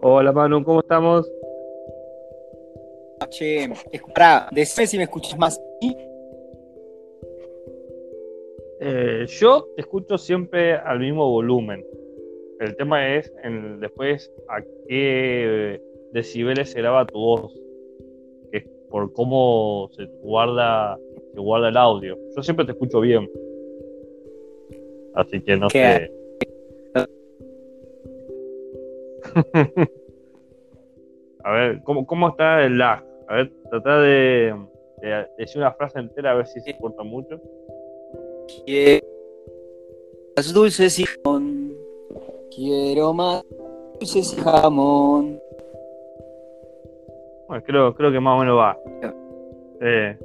Hola Manu, ¿cómo estamos? Che, pará, decime si me escuchas más. Eh, yo te escucho siempre al mismo volumen. El tema es en, después a qué decibeles se graba tu voz, por cómo se guarda, se guarda el audio. Yo siempre te escucho bien. Así que no ¿Qué? sé. a ver, ¿cómo, ¿cómo está el lag? A ver, trata de, de decir una frase entera a ver si se corta mucho. Quiero más dulces y jamón. Quiero más dulces y jamón. Bueno, creo, creo que más o menos va. Eh,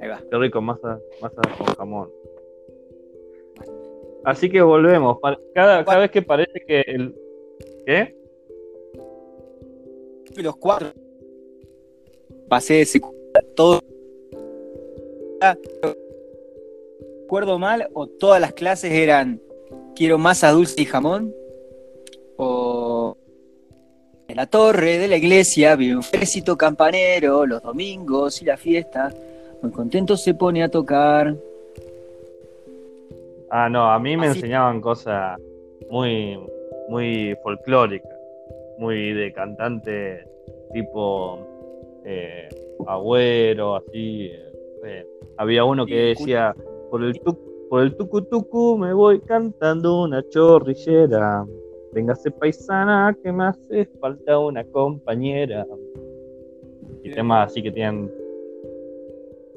Ahí va. qué rico, masa, masa con jamón. Así que volvemos. Cada, cada vez que parece que el. ¿Qué? Los cuatro. Pasé de todo. ¿Recuerdo mal o todas las clases eran quiero masa dulce y jamón? En la torre de la iglesia vive un ejército campanero los domingos y la fiesta. Muy contento se pone a tocar. Ah, no, a mí me Así- enseñaban cosas muy, muy folclóricas, muy de cantante tipo eh, agüero, así. eh, eh. Había uno que decía, por el, tuc, por el tucu tucu me voy cantando una chorrillera. Véngase paisana que me hace falta una compañera. Y Bien. temas así que tienen...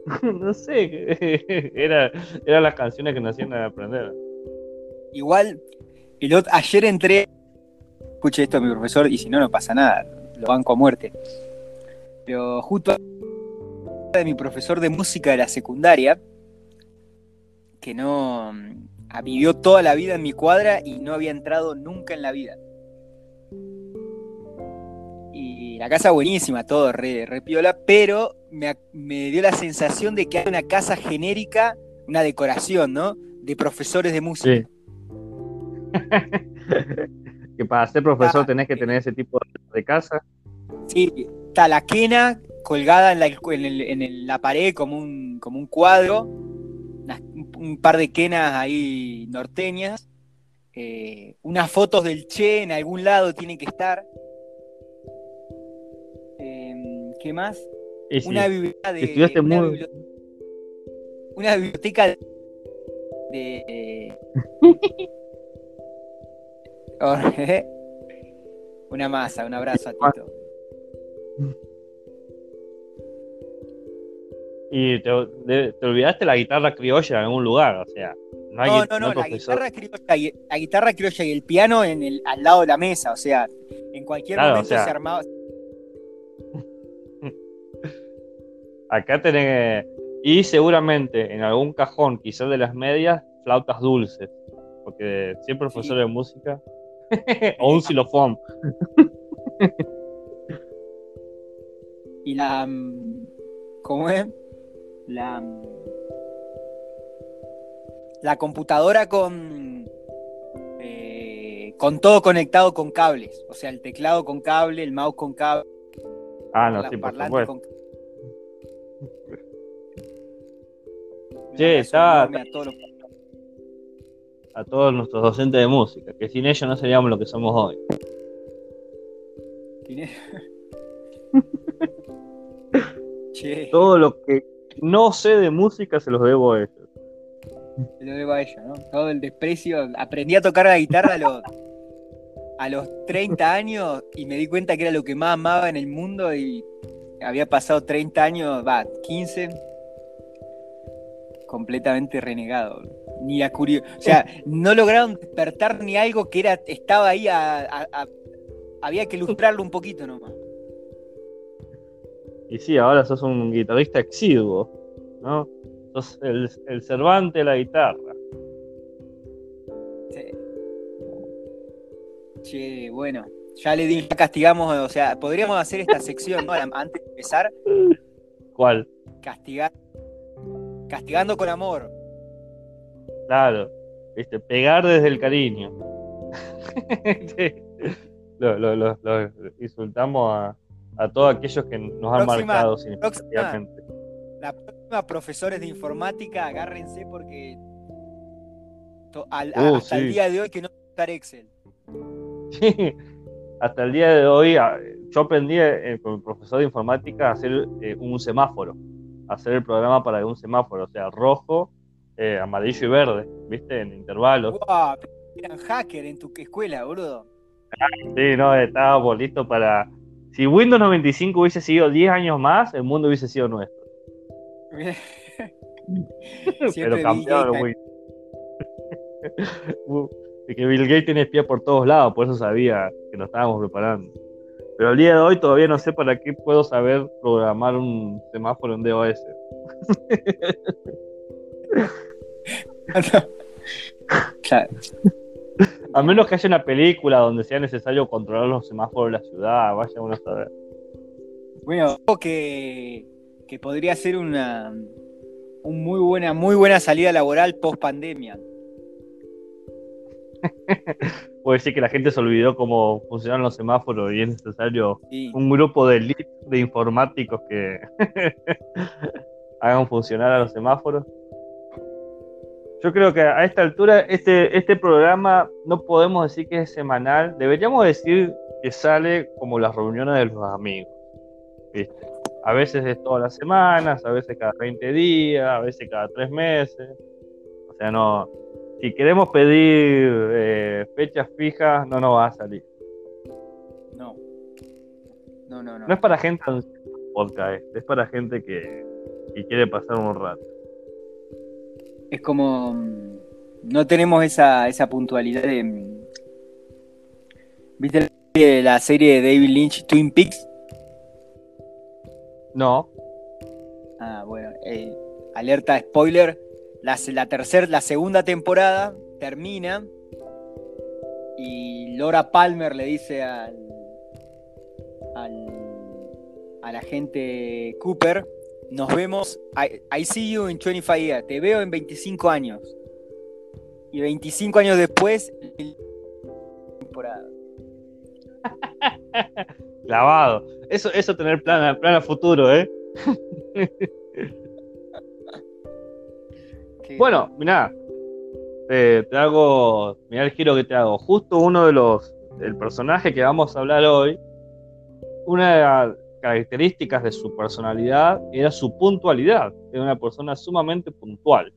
no sé, era, eran las canciones que nos hacían aprender. Igual, el ot- ayer entré, escuche esto a mi profesor y si no, no pasa nada, lo banco a muerte. Pero justo de mi profesor de música de la secundaria, que no vivió toda la vida en mi cuadra y no había entrado nunca en la vida. Y la casa buenísima, todo re, re piola, pero me, me dio la sensación de que hay una casa genérica, una decoración, ¿no? De profesores de música. Sí. que para ser profesor Ah, tenés que tener ese tipo de- casa. Sí, está la quena colgada en la, en el- en el- la pared como un, como un cuadro, un, par de quenas ahí norteñas, eh, unas fotos del Che en algún lado tienen que estar. Eh, ¿Qué más? Una biblioteca de. una, muy- bibli- una biblioteca de. de- una masa, un abrazo a Tito. Y te, olvidaste la guitarra criolla en algún lugar, o sea, no hay, No, no, no, la guitarra, criolla, y- la guitarra criolla y el piano en el, al lado de la mesa, o sea, en cualquier Claro, o momento sea- se armaba. Acá tenés. Y seguramente en algún cajón, quizás de las medias, flautas dulces. Porque siempre Sí. profesor de música. o un xilofón. Y la. mm, ¿Cómo es? La. La computadora con. eh, con todo conectado con cables. O sea, el teclado con cable, el mouse con cable, Ah, no, sí, por supuesto. con. Che, está- a todos los- A todos nuestros docentes de música, que sin ellos no seríamos lo que somos hoy. Todo lo que no sé de música se los debo a ellos. se lo debo a ella, ¿no? Todo el desprecio. Aprendí a tocar la guitarra a los, a los 30 años y me di cuenta que era lo que más amaba en el mundo y había pasado 30 años, va, 15, completamente renegado. Ni la curio... O sea, no lograron despertar ni algo que era estaba ahí a- había que ilustrarlo un poquito nomás. Y sí, ahora sos un guitarrista exiguo, ¿no? Sos el, el Cervante de la guitarra. Sí. Che, bueno, ya le di, ya castigamos, o sea, podríamos hacer esta sección, ¿no? Antes de empezar, ¿Cuál? castigar Castigando con amor. Claro, ¿viste? pegar desde el cariño. lo, lo, lo, lo, insultamos a, a, todos aquellos que nos han marcado significativamente. La próxima, profesores de informática, agárrense porque al, Uh, hasta el día de hoy que no usar Excel. Sí, hasta el día de hoy yo aprendí eh, con el profesor de informática a hacer eh, un semáforo, a hacer el programa para un semáforo, o sea, rojo, eh, amarillo y verde, ¿viste? En intervalos. Guau, eran hacker en tu escuela, boludo. Sí, no, estábamos listos para... Si Windows 95 hubiese sido 10 años más, el mundo hubiese sido nuestro. Pero cambiaron Windows. Y que Bill Gates tiene espía por todos lados, por eso sabía que nos estábamos preparando. Pero al día de hoy todavía no sé para qué puedo saber programar un semáforo en DOS. Claro. A menos que haya una película donde sea necesario controlar los semáforos de la ciudad, vaya uno a saber. Bueno, creo que, que podría ser una un muy buena, muy buena salida laboral post pandemia. Puede decir que la gente se olvidó cómo funcionan los semáforos y es necesario Sí. un grupo de elite de informáticos que hagan funcionar a los semáforos. Yo creo que a esta altura este, este programa no podemos decir que es semanal, deberíamos decir que sale como las reuniones de los amigos. ¿viste? A veces es todas las semanas, a veces cada 20 días, a veces cada 3 meses. O sea, no. Si queremos pedir eh, fechas fijas, no nos va a salir. No. No, no, no. No es para gente podcast, es para gente que, que quiere pasar un rato. Es como. mm, No tenemos esa, esa puntualidad de. mm, ¿Viste la serie- de David Lynch, Twin Peaks? No, Ah, bueno. eh, alerta spoiler. La, la tercera, la segunda temporada termina. Y Laura Palmer le dice al. al. al agente Cooper. Nos vemos. I, I see you in 25 years. Te veo en 25 años. Y 25 años después. temporada. clavado. Eso, eso tener plan, a- plan a futuro, ¿eh? Bueno, mirá, te, te hago, mirá el giro que te hago. Justo uno de los, el personaje que vamos a hablar hoy, una de las características de su personalidad era su puntualidad. Era una persona sumamente puntual.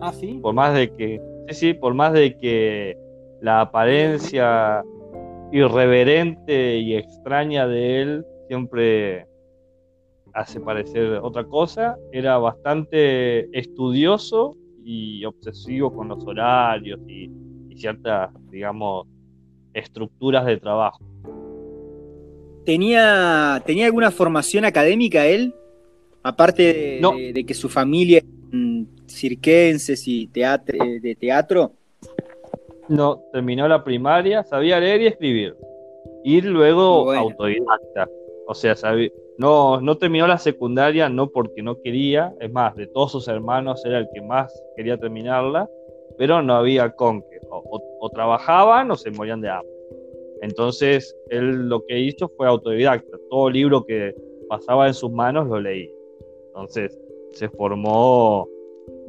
Ah, sí. por más de que, sí, sí, por más de que la apariencia irreverente y extraña de él siempre hace parecer otra cosa, era bastante estudioso y obsesivo con los horarios y, y ciertas, digamos, estructuras de trabajo. ¿Tenía, ¿Tenía alguna formación académica él? Aparte de, No. de- de que su familia mm, cirquenses y teatro, de teatro. No, terminó la primaria, sabía leer y escribir. Y luego Bueno. autodidacta. O sea, no, no terminó la secundaria no porque no quería, es más, de todos sus hermanos era el que más quería terminarla, pero no había con qué. O, o- o trabajaban o se morían de hambre. Entonces, él lo que hizo fue autodidacta. Todo libro que pasaba en sus manos lo leía. Entonces, se formó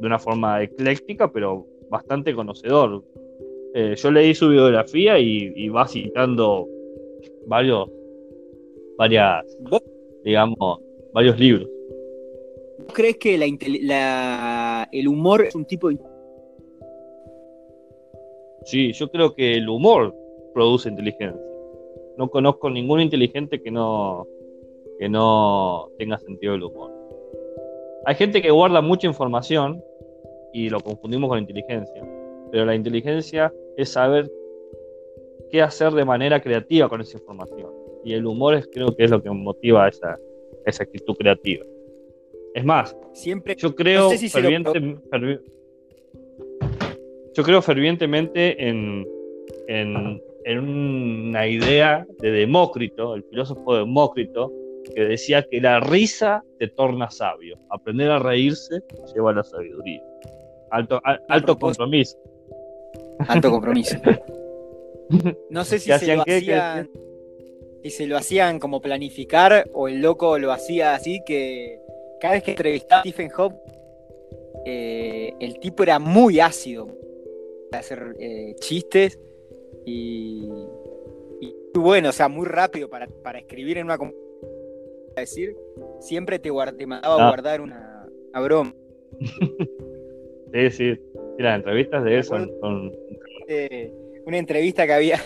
de una forma ecléctica, pero bastante conocedor. Eh, yo leí su biografía y, y va citando varios, varias, ¿Vos digamos, varios libros. crees que la, la- el humor es un tipo de... Sí, yo creo que el humor produce inteligencia. No conozco ningún inteligente que no, que no tenga sentido del humor. Hay gente que guarda mucha información y lo confundimos con inteligencia, pero la inteligencia es saber qué hacer de manera creativa con esa información. Y el humor es, creo que es lo que motiva esa, esa actitud creativa. Es más, Siempre... yo creo, No sé si se lo- ferviente- fervi- yo creo fervientemente en, en, en una idea de Demócrito, el filósofo Demócrito, que decía que la risa te torna sabio. Aprender a reírse lleva a la sabiduría. Alto, alto compromiso. Alto compromiso. No sé si se lo hacían, si se lo hacían como planificar o el loco lo hacía así que cada vez que entrevistaba a Stephen Hawking eh, el tipo era muy ácido para hacer eh, chistes y, y, muy bueno, o sea, muy rápido para, escribir en una decir, siempre te, te mandaba a ah. guardar una, broma. sí, sí, las entrevistas de él son, una entrevista que había,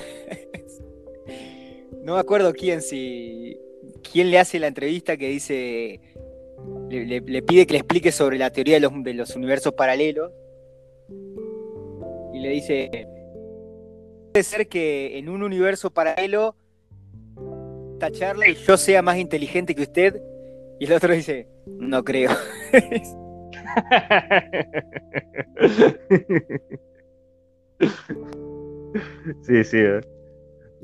no me acuerdo quién, si quién le hace la entrevista que dice le, pide que le explique sobre la teoría de los, universos paralelos. Y le dice, puede ser que en un universo paralelo esta charla y yo sea más inteligente que usted. Y el otro dice, no creo. sí, sí. Eh.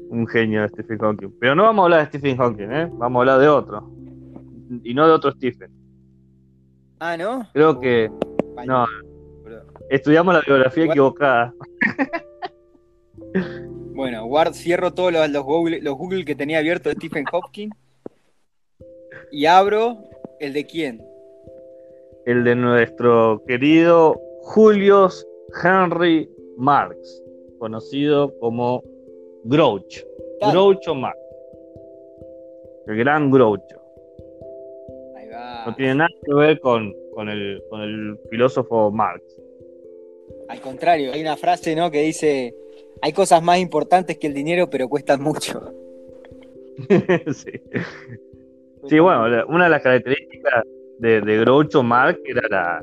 Un genio de Stephen Hawking. Pero no vamos a hablar de Stephen Hawking, ¿eh? Vamos a hablar de otro. Y no de otro Stephen. Ah, ¿no? Creo que. No. Estudiamos la biografía equivocada. Bueno, guard, cierro todos los, Google, que tenía abierto de Stephen Hopkins. Y abro el de quién? El de nuestro querido Julius Henry Marx, conocido como Groucho. Groucho Marx. El gran Groucho. No tiene nada que ver con, el, filósofo Marx. Al contrario, hay una frase ¿no? que dice, hay cosas más importantes que el dinero, pero cuestan mucho. sí. sí. bueno, una de las características de, de Groucho Marx era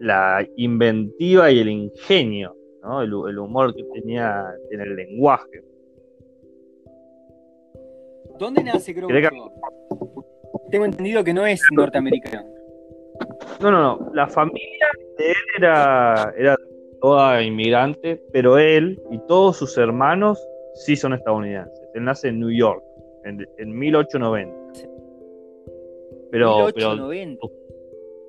la, inventiva y el ingenio, ¿no? el, humor que tenía en el lenguaje. ¿Dónde nace Groucho? tengo entendido que no es norteamericano. No, no, no. La familia de él era, era toda inmigrante, pero él y todos sus hermanos sí son estadounidenses. Él nace en New York, en, 1890. Pero, 1890. pero,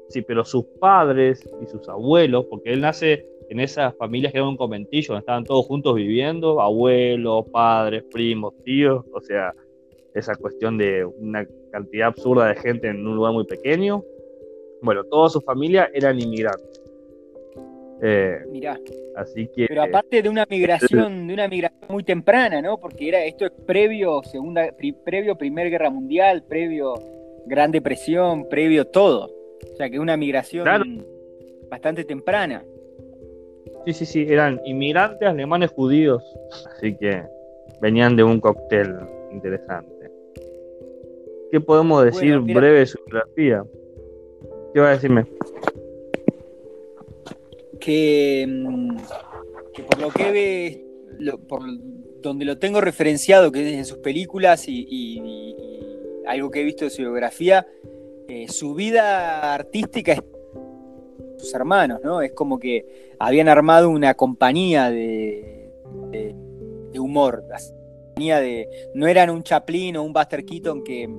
sí, pero sus padres y sus abuelos, porque él nace en esas familias que eran un conventillo, donde estaban todos juntos viviendo, abuelos, padres, primos, tíos, o sea, esa cuestión de una cantidad absurda de gente en un lugar muy pequeño. Bueno, toda su familia eran inmigrantes. Eh, Mirá. Así que. Pero aparte de una migración, de una migración muy temprana, ¿no? Porque era esto es previo segunda, previo Primera Guerra Mundial, previo Gran Depresión, previo todo. O sea que una migración bastante temprana. Sí, sí, sí, eran inmigrantes alemanes judíos, así que venían de un cóctel interesante. ¿Qué podemos decir breve de su biografía? ¿Qué va a decirme? Que, mm, por lo que ve, por donde lo tengo referenciado, que es en sus películas y, algo que he visto de su biografía, eh, su vida artística es sus hermanos, ¿no? Es como que habían armado una compañía de, de humor, de. No eran un Chaplin o un Buster Keaton que,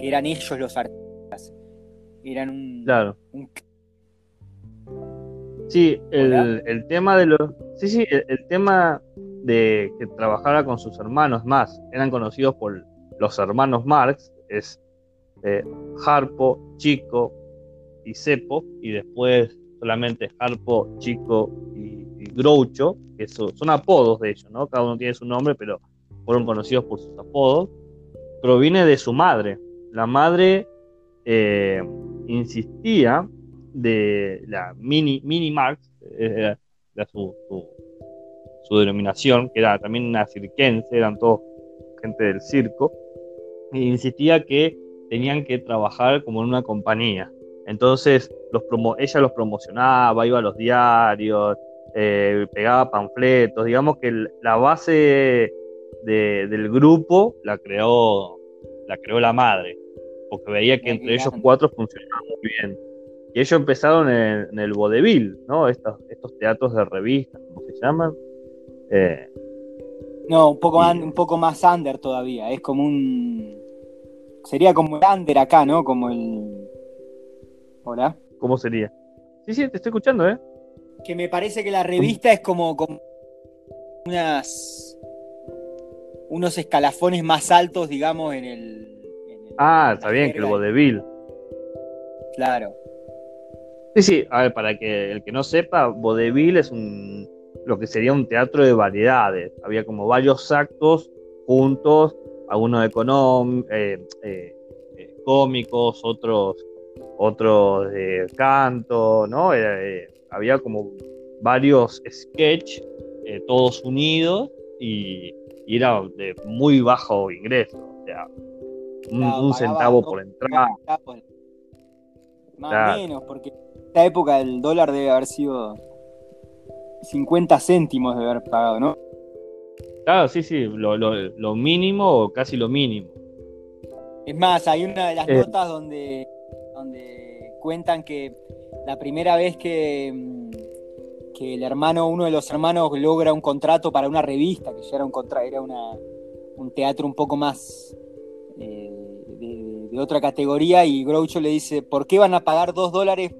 eran ellos los artistas. Eran un. Claro. Sí, el, tema de los. Sí, sí, el, tema de que trabajara con sus hermanos más, eran conocidos por los hermanos Marx, es eh, Harpo, Chico y Cepo, y después solamente Harpo, Chico y, Groucho, que son apodos de ellos, ¿no? Cada uno tiene su nombre, pero fueron conocidos por sus apodos, proviene de su madre. La madre eh, insistía de la mini, mini Marx, era, su, su, denominación, que era también una cirquense, eran todos gente del circo, e insistía que tenían que trabajar como en una compañía. Entonces los ella los promocionaba, iba a los diarios, eh, pegaba panfletos, digamos que la base del grupo la creó, la creó la madre, porque veía que entre ellos cuatro funcionaban muy bien. Y ellos empezaron en, el vodevil, ¿no? Estos, estos teatros de revistas, ¿cómo se llaman? Eh, no, un poco, un poco más under todavía, es como un... sería como el under acá, ¿no? Como el. Hola. ¿Cómo sería? Sí, sí, te estoy escuchando, ¿eh? Que me parece que la revista es como, como unas unos escalafones más altos, digamos, en el. en el- Ah, está bien, que el vodevil. Claro. Sí, sí, a ver, para que el que no sepa, vodevil es un lo que sería un teatro de variedades. Había como varios actos juntos, algunos económ- eh, eh, eh, cómicos, otros otros de canto, ¿no? Había como varios sketch todos unidos y, y era de muy bajo ingreso, o sea, un, Claro, un pagaba centavo por entrada. Más Claro. o menos, porque esta época el dólar debe haber sido 50 céntimos de haber pagado, ¿no? Claro, sí, sí, lo, lo- lo mínimo o casi lo mínimo. Es más, hay una de las Eh. notas donde, donde cuentan que la primera vez que, mm, que el hermano, uno de los hermanos logra un contrato para una revista, que ya era un contra, era una, un teatro un poco más eh, de, de otra categoría, y Groucho le dice, ¿por qué van a pagar dos dólares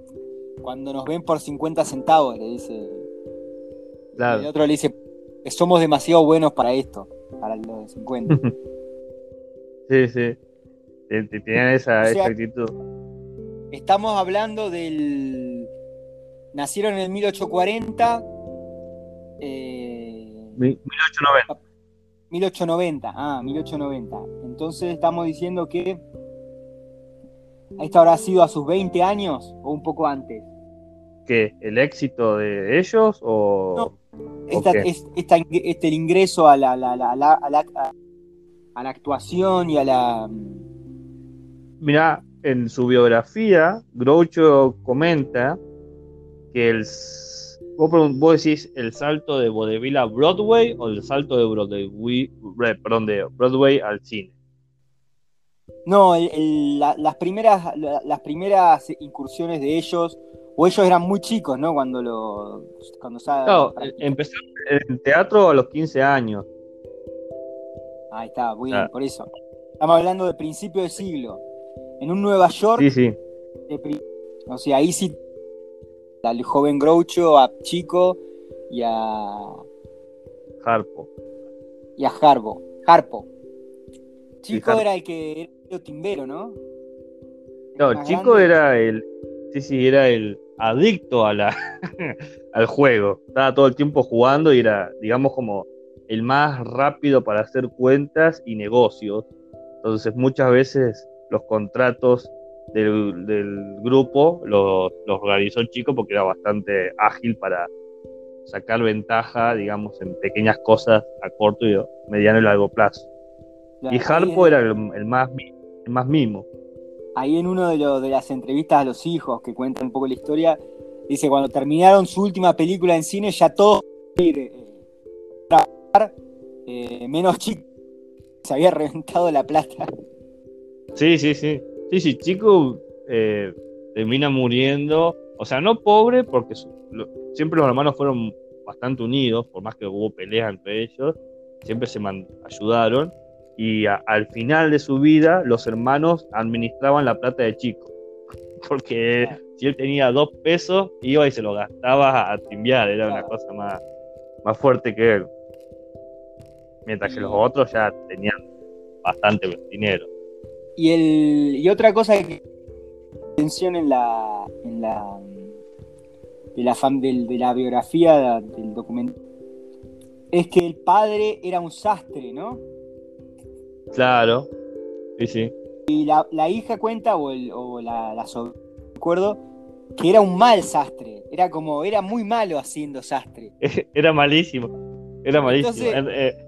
cuando nos ven por 50 centavos? Le dice. Y el otro le dice, somos demasiado buenos para esto, para los de 50. Sí, sí. Tenían esa, O sea- esa actitud. Estamos hablando del. Nacieron en el 1840. eh, Mi- 1890. 1890. Ah, 1890. Entonces estamos diciendo que. Esto habrá sido a sus 20 años o un poco antes. ¿Qué? ¿El éxito de ellos o...? Esta, es- esta este, el ingreso a la, la- la- la- a, la, a la actuación y a la. Mira, en su biografía, Groucho comenta que el... Vos, vos decís el salto de vodevil a Broadway o el salto de Broadway, perdón, de Broadway al cine. No, el- el- la- las, primeras, la- las primeras incursiones de ellos, o ellos eran muy chicos, ¿no? Cuando lo. Cuando Claro, eh, empezaron en teatro a los 15 años. Ahí está, muy bien, Ah. por eso. Estamos hablando de principio de siglo. En un Nueva York, Sí, sí. de o sea, ahí sí al joven Groucho, a Chico y a, Harpo. y a Harpo. Harpo. Chico Harpo. era el que era timbero, ¿no? El No, Chico grande. era el, sí, sí, era el adicto a la, al juego. Estaba todo el tiempo jugando y era, digamos, como el más rápido para hacer cuentas y negocios. Entonces, muchas veces los contratos del, del grupo los, los organizó Chico porque era bastante ágil para sacar ventaja, digamos, en pequeñas cosas a corto y mediano y largo plazo. Y Harpo era el, el más, el más mimo. Ahí en uno de, los- de las entrevistas a los hijos que cuentan un poco la historia, dice cuando terminaron su última película en cine ya todos eh, trabajar, eh, menos chico se había reventado la plata. Sí, sí, sí. Sí, sí, Chico eh, termina muriendo. O sea, no pobre, porque lo- siempre los hermanos fueron bastante unidos, por más que hubo peleas entre ellos, siempre se man- ayudaron. Y a- al final de su vida, los hermanos administraban la plata de Chico. Porque si él tenía dos pesos, iba y se lo gastaba a, timbiar, era una cosa más, más fuerte que él. Mientras que los otros ya tenían bastante dinero. Y el y otra cosa que atención en la en la de la del- de la biografía del documento es que el padre era un sastre, ¿no? Claro, sí, sí. Y la, la hija cuenta o, el, o la, la sobrina, recuerdo que era un mal sastre, era como era muy malo haciendo sastre. Era malísimo. Era malísimo. Entonces- Eh,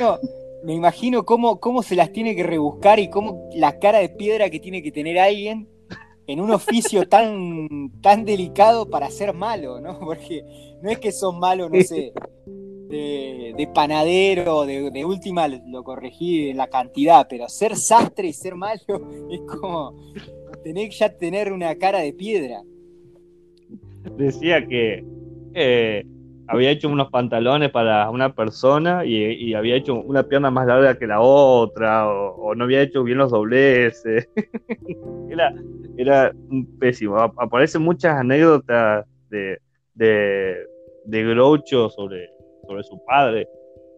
No, me imagino cómo, cómo se las tiene que rebuscar y cómo la cara de piedra que tiene que tener alguien en un oficio tan, tan delicado para ser malo, ¿no? Porque no es que son malos, no sé, de, de panadero, de, de última lo corregí en la cantidad, pero ser sastre y ser malo es como tener ya tener una cara de piedra. decía que eh, había hecho unos pantalones para una persona y, había hecho una pierna más larga que la otra, o, no había hecho bien los dobleces. era, era un pésimo. Aparecen muchas anécdotas de, de, de Groucho sobre, sobre su padre,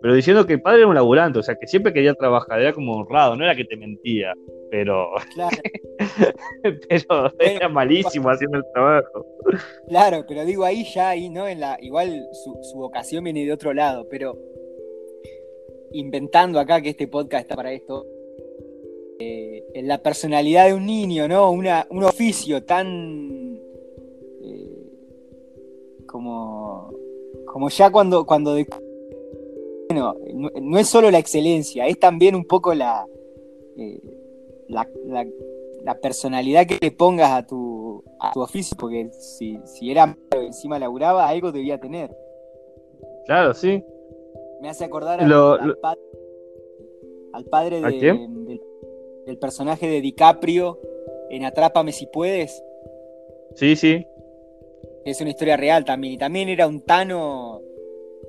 pero diciendo que el padre era un laburante, o sea, que siempre quería trabajar, era como honrado, no era que te mentía, pero, pero era malísimo haciendo el trabajo. Claro, pero digo ahí ya, ahí, ¿no? En la, igual su, su vocación viene de otro lado, pero inventando acá que este podcast está para esto, eh, en la personalidad de un niño, ¿no? Una, un oficio tan eh, como, como ya cuando, cuando bueno, no, es solo la excelencia, es también un poco la, eh, la, personalidad que le pongas a tu, a tu oficio, porque si, si era encima laburaba, algo debía tener. Claro, sí. Me hace acordar al, padre, del personaje de DiCaprio en Atrápame si puedes. Sí, sí. Es una historia real también. Y también era un Tano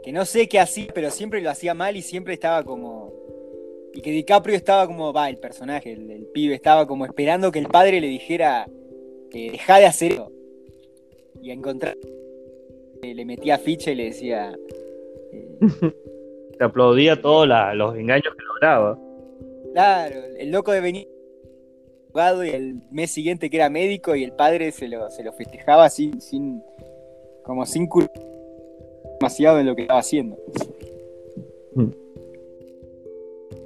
que no sé qué hacía, pero siempre lo hacía mal y siempre estaba como. Y que DiCaprio estaba como, va, el personaje, el, pibe, estaba como esperando que el padre le dijera, que deja de hacerlo. Y a encontrar. Le metía ficha y le decía. Eh, Te aplaudía todos los engaños que lograba. Claro, el loco de y el mes siguiente que era médico y el padre se lo, se lo festejaba sin, sin como sin demasiado en lo que estaba haciendo. Mm.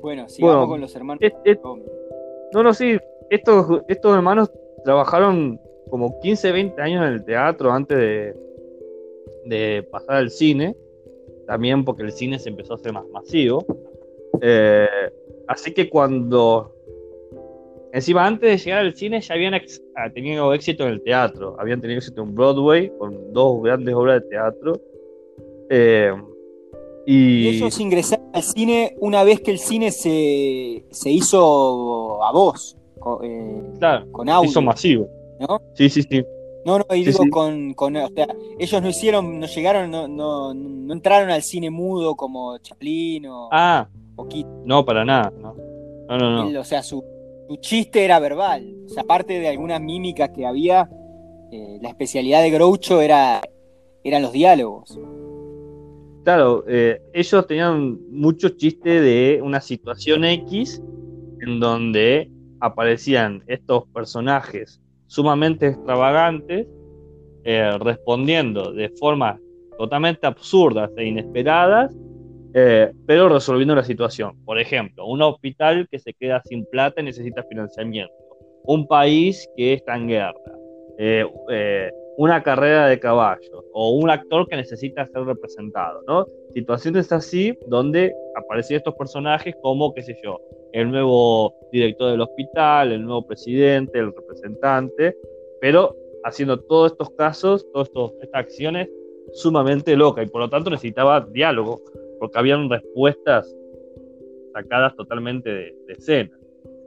Bueno, sigamos con los hermanos. no, no, sí, estos, estos hermanos trabajaron como 15, 20 años en el teatro antes de, de pasar al cine, también porque el cine se empezó a hacer más masivo. Eh, así que cuando Encima, antes de llegar al cine ya habían ah, tenido éxito en el teatro. Habían tenido éxito en Broadway con dos grandes obras de teatro. Eh, y... ellos ingresaron al cine una vez que el cine se, hizo a voz. Eh, claro, con audio. hizo masivo. ¿no? Sí, sí, sí. No, no, y digo Con, con, o sea, ellos no hicieron, no llegaron, no, no, no entraron al cine mudo como Chaplin o, ah, No, para nada, no. No, no, no. o sea, su, su chiste era verbal. Aparte de algunas mímicas que había, eh, la especialidad de Groucho era, eran los diálogos. Claro, eh, ellos tenían muchos chistes de una situación X en donde aparecían estos personajes sumamente extravagantes eh, respondiendo de formas totalmente absurdas e inesperadas eh, pero resolviendo la situación. Por ejemplo, un hospital que se queda sin plata y necesita financiamiento. Un país que está en guerra. Eh, eh, una carrera de caballos. O un actor que necesita ser representado. ¿no? Situaciones así donde aparecen estos personajes como, qué sé yo, el nuevo director del hospital, el nuevo presidente, el representante, pero haciendo todos estos casos, todas estas acciones sumamente locas y por lo tanto necesitaba diálogo porque habían respuestas sacadas totalmente de, escena.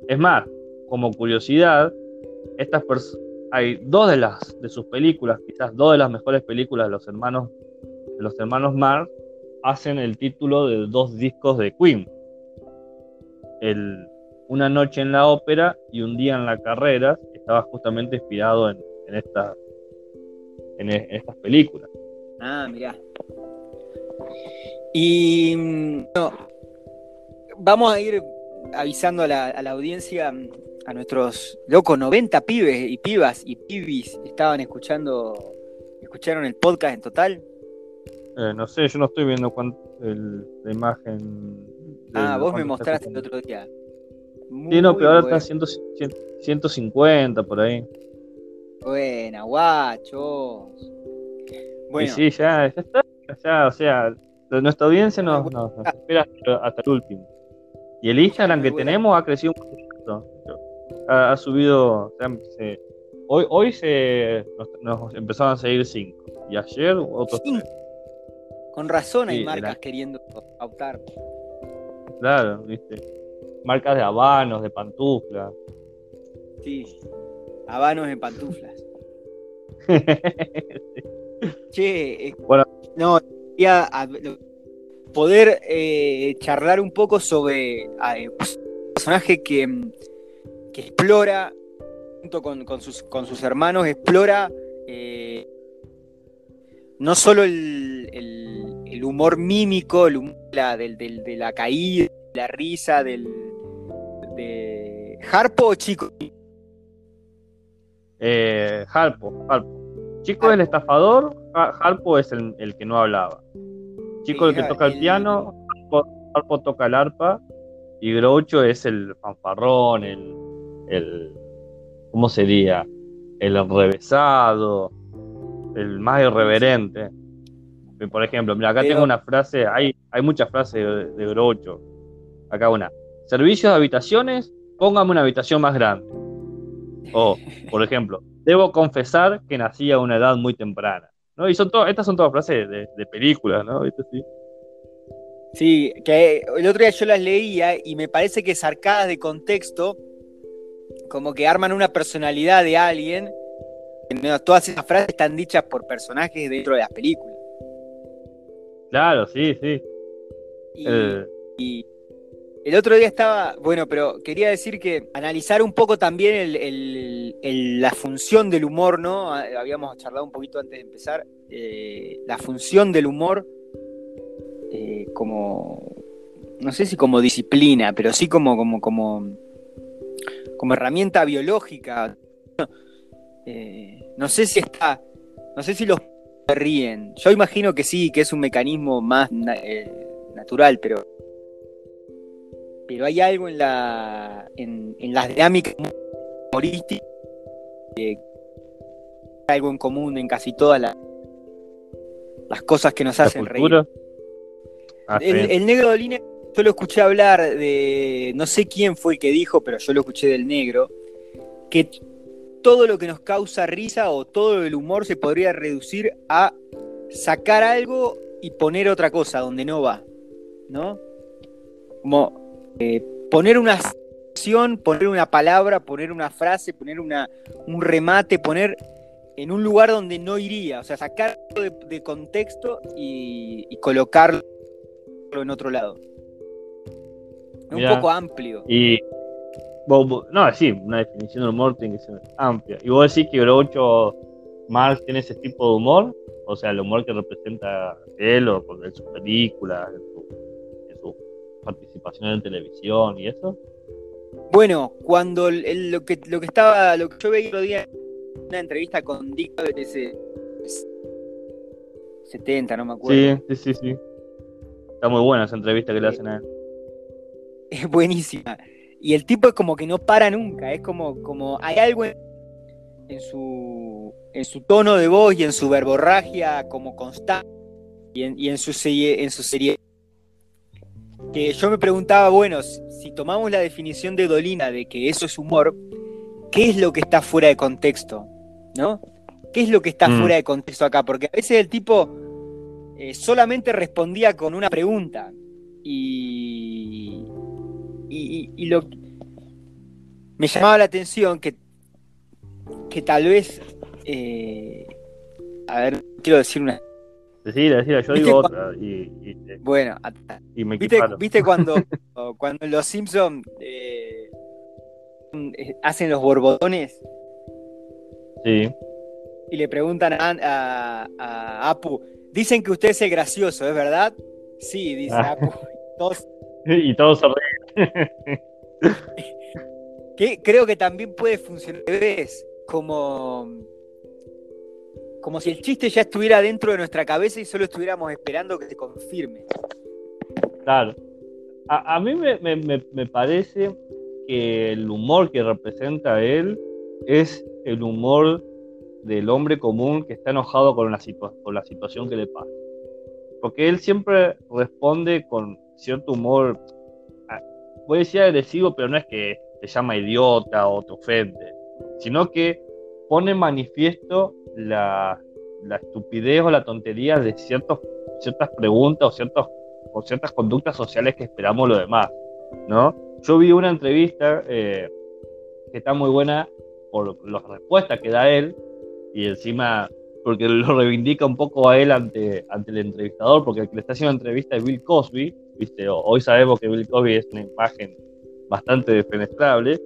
Es más, como curiosidad, estas hay dos de las de sus películas, quizás dos de las mejores películas de los hermanos de los hermanos Marx hacen el título de dos discos de Queen. El Una noche en la ópera y Un día en la carrera estaba justamente inspirado en, en, en estas películas. Ah, mirá. Y vamos a ir avisando a la, audiencia, a nuestros locos 90 pibes y pibas y pibis estaban escuchando, escucharon el podcast en total. Eh, no sé, yo no estoy viendo la imagen. Ah, vos me mostraste el otro día. sí, no, pero ahora está 150 por ahí. Buena, guachos. Bueno. sí, ya, ya está. Ya, o sea, nuestra audiencia nos, espera hasta, el último. Y el Instagram que tenemos ha crecido mucho. Ha, subido. hoy hoy se, nos, empezaron a seguir cinco. Y ayer otros Con razón hay marcas queriendo optar. Claro, viste. Marcas de habanos, de pantuflas. Sí, habanos en pantuflas. Che, eh, bueno. no, quería poder eh, charlar un poco sobre eh, un personaje que, mm, que explora, junto con, con sus, con sus hermanos, explora eh, no solo el, el- el humor mímico, el humor de la, del- del- de la caída, de la risa, del de Harpo o Chico. Eh, Harpo, Harpo. Chico es el estafador, Ha- Harpo es el, el que no hablaba. Chico es el que toca el el- piano, Harpo, Harpo toca el arpa y Groucho es el fanfarrón, el, el ¿cómo sería? El enrevesado, el más irreverente. Por ejemplo, mira, acá Pero- tengo una frase, hay, hay muchas frases de, de Groucho. Acá una. Servicios de habitaciones, póngame una habitación más grande. O, por ejemplo, debo confesar que nací a una edad muy temprana. ¿no? Y son to- estas son todas frases de, de películas, ¿no? Sí. Sí, que el otro día yo las leía y me parece que sacadas de contexto, como que arman una personalidad de alguien. No, todas esas frases están dichas por personajes dentro de las películas. Claro, sí, sí. Y el otro día estaba, bueno, pero quería decir que analizar un poco también el- la función del humor, ¿no? Ah, Habíamos charlado un poquito antes de empezar, eh, la función del humor eh, como, no sé si como disciplina, pero sí como, como, como, como herramienta biológica. Eh, no sé si está, no sé si los ríen. Yo imagino que sí, que es un mecanismo más na- natural, pero pero hay algo en la en, en las dinámicas humorísticas eh, algo en común en casi todas las las cosas que nos la hacen reír. Ah, El, el negro Dolina, yo lo escuché hablar de, no sé quién fue el que dijo, pero yo lo escuché del negro, que todo lo que nos causa risa o todo el humor se podría reducir a sacar algo y poner otra cosa donde no va, ¿no? Como eh, poner una acción, poner una palabra, poner una frase, poner una, un remate, poner en un lugar donde no iría, o sea, sacarlo de, de contexto y, y colocarlo en otro lado. Es un Mirá. poco amplio. Y. vos- vos- no, sí, una definición de humor tiene que ser amplia. Y vos decís que Groucho Marx tiene ese tipo de humor, o sea, el humor que representa él o con- en sus películas, su participación en televisión y eso. Bueno, cuando el- el- lo, que, lo que estaba, lo que yo veía el otro día en una entrevista con Dick de ese 70, no me acuerdo. Sí, sí, sí, sí. Está muy buena esa entrevista que le hacen a él. Es buenísima. Y el tipo es como que no para nunca, es como, como hay algo en, en su en su tono de voz y en su verborragia como constante y en, y en su serie, en su serie que yo me preguntaba, bueno, si, tomamos la definición de Dolina de que eso es humor, ¿qué es lo que está fuera de contexto? ¿No? ¿Qué es lo que está Mm. fuera de contexto acá? Porque a veces el tipo eh, solamente respondía con una pregunta y, y, y- y lo me llamaba la atención que, que tal vez eh, a ver, quiero decir una Decila, decila, yo ¿Viste digo otra y, y, bueno, y me ¿Viste, viste cuando, cuando los Simpsons hacen los borbotones Sí, y le preguntan a, a- a Apu, dicen que usted es el gracioso, ¿es verdad? Sí, dice Ah. Apu. Todos- y todos se ríen. que creo que también puede funcionar como, como si el chiste ya estuviera dentro de nuestra cabeza y solo estuviéramos esperando que se confirme. Claro. A, mí me, me- me- me parece que el humor que representa él es el humor del hombre común que está enojado con la, con la situación que le pasa. Porque él siempre responde con cierto humor, ah, voy a decir agresivo, pero no es que te llama idiota o te sino que pone manifiesto la, la estupidez o la tontería de ciertos, ciertas preguntas o ciertos o ciertas conductas sociales que esperamos los demás, ¿no? Yo vi una entrevista eh, que está muy buena por las respuestas que da él y encima porque lo reivindica un poco a él ante, ante el entrevistador, porque el que le está haciendo la entrevista es Bill Cosby, ¿viste? Hoy sabemos que Bill Cosby es una imagen bastante defenestrable.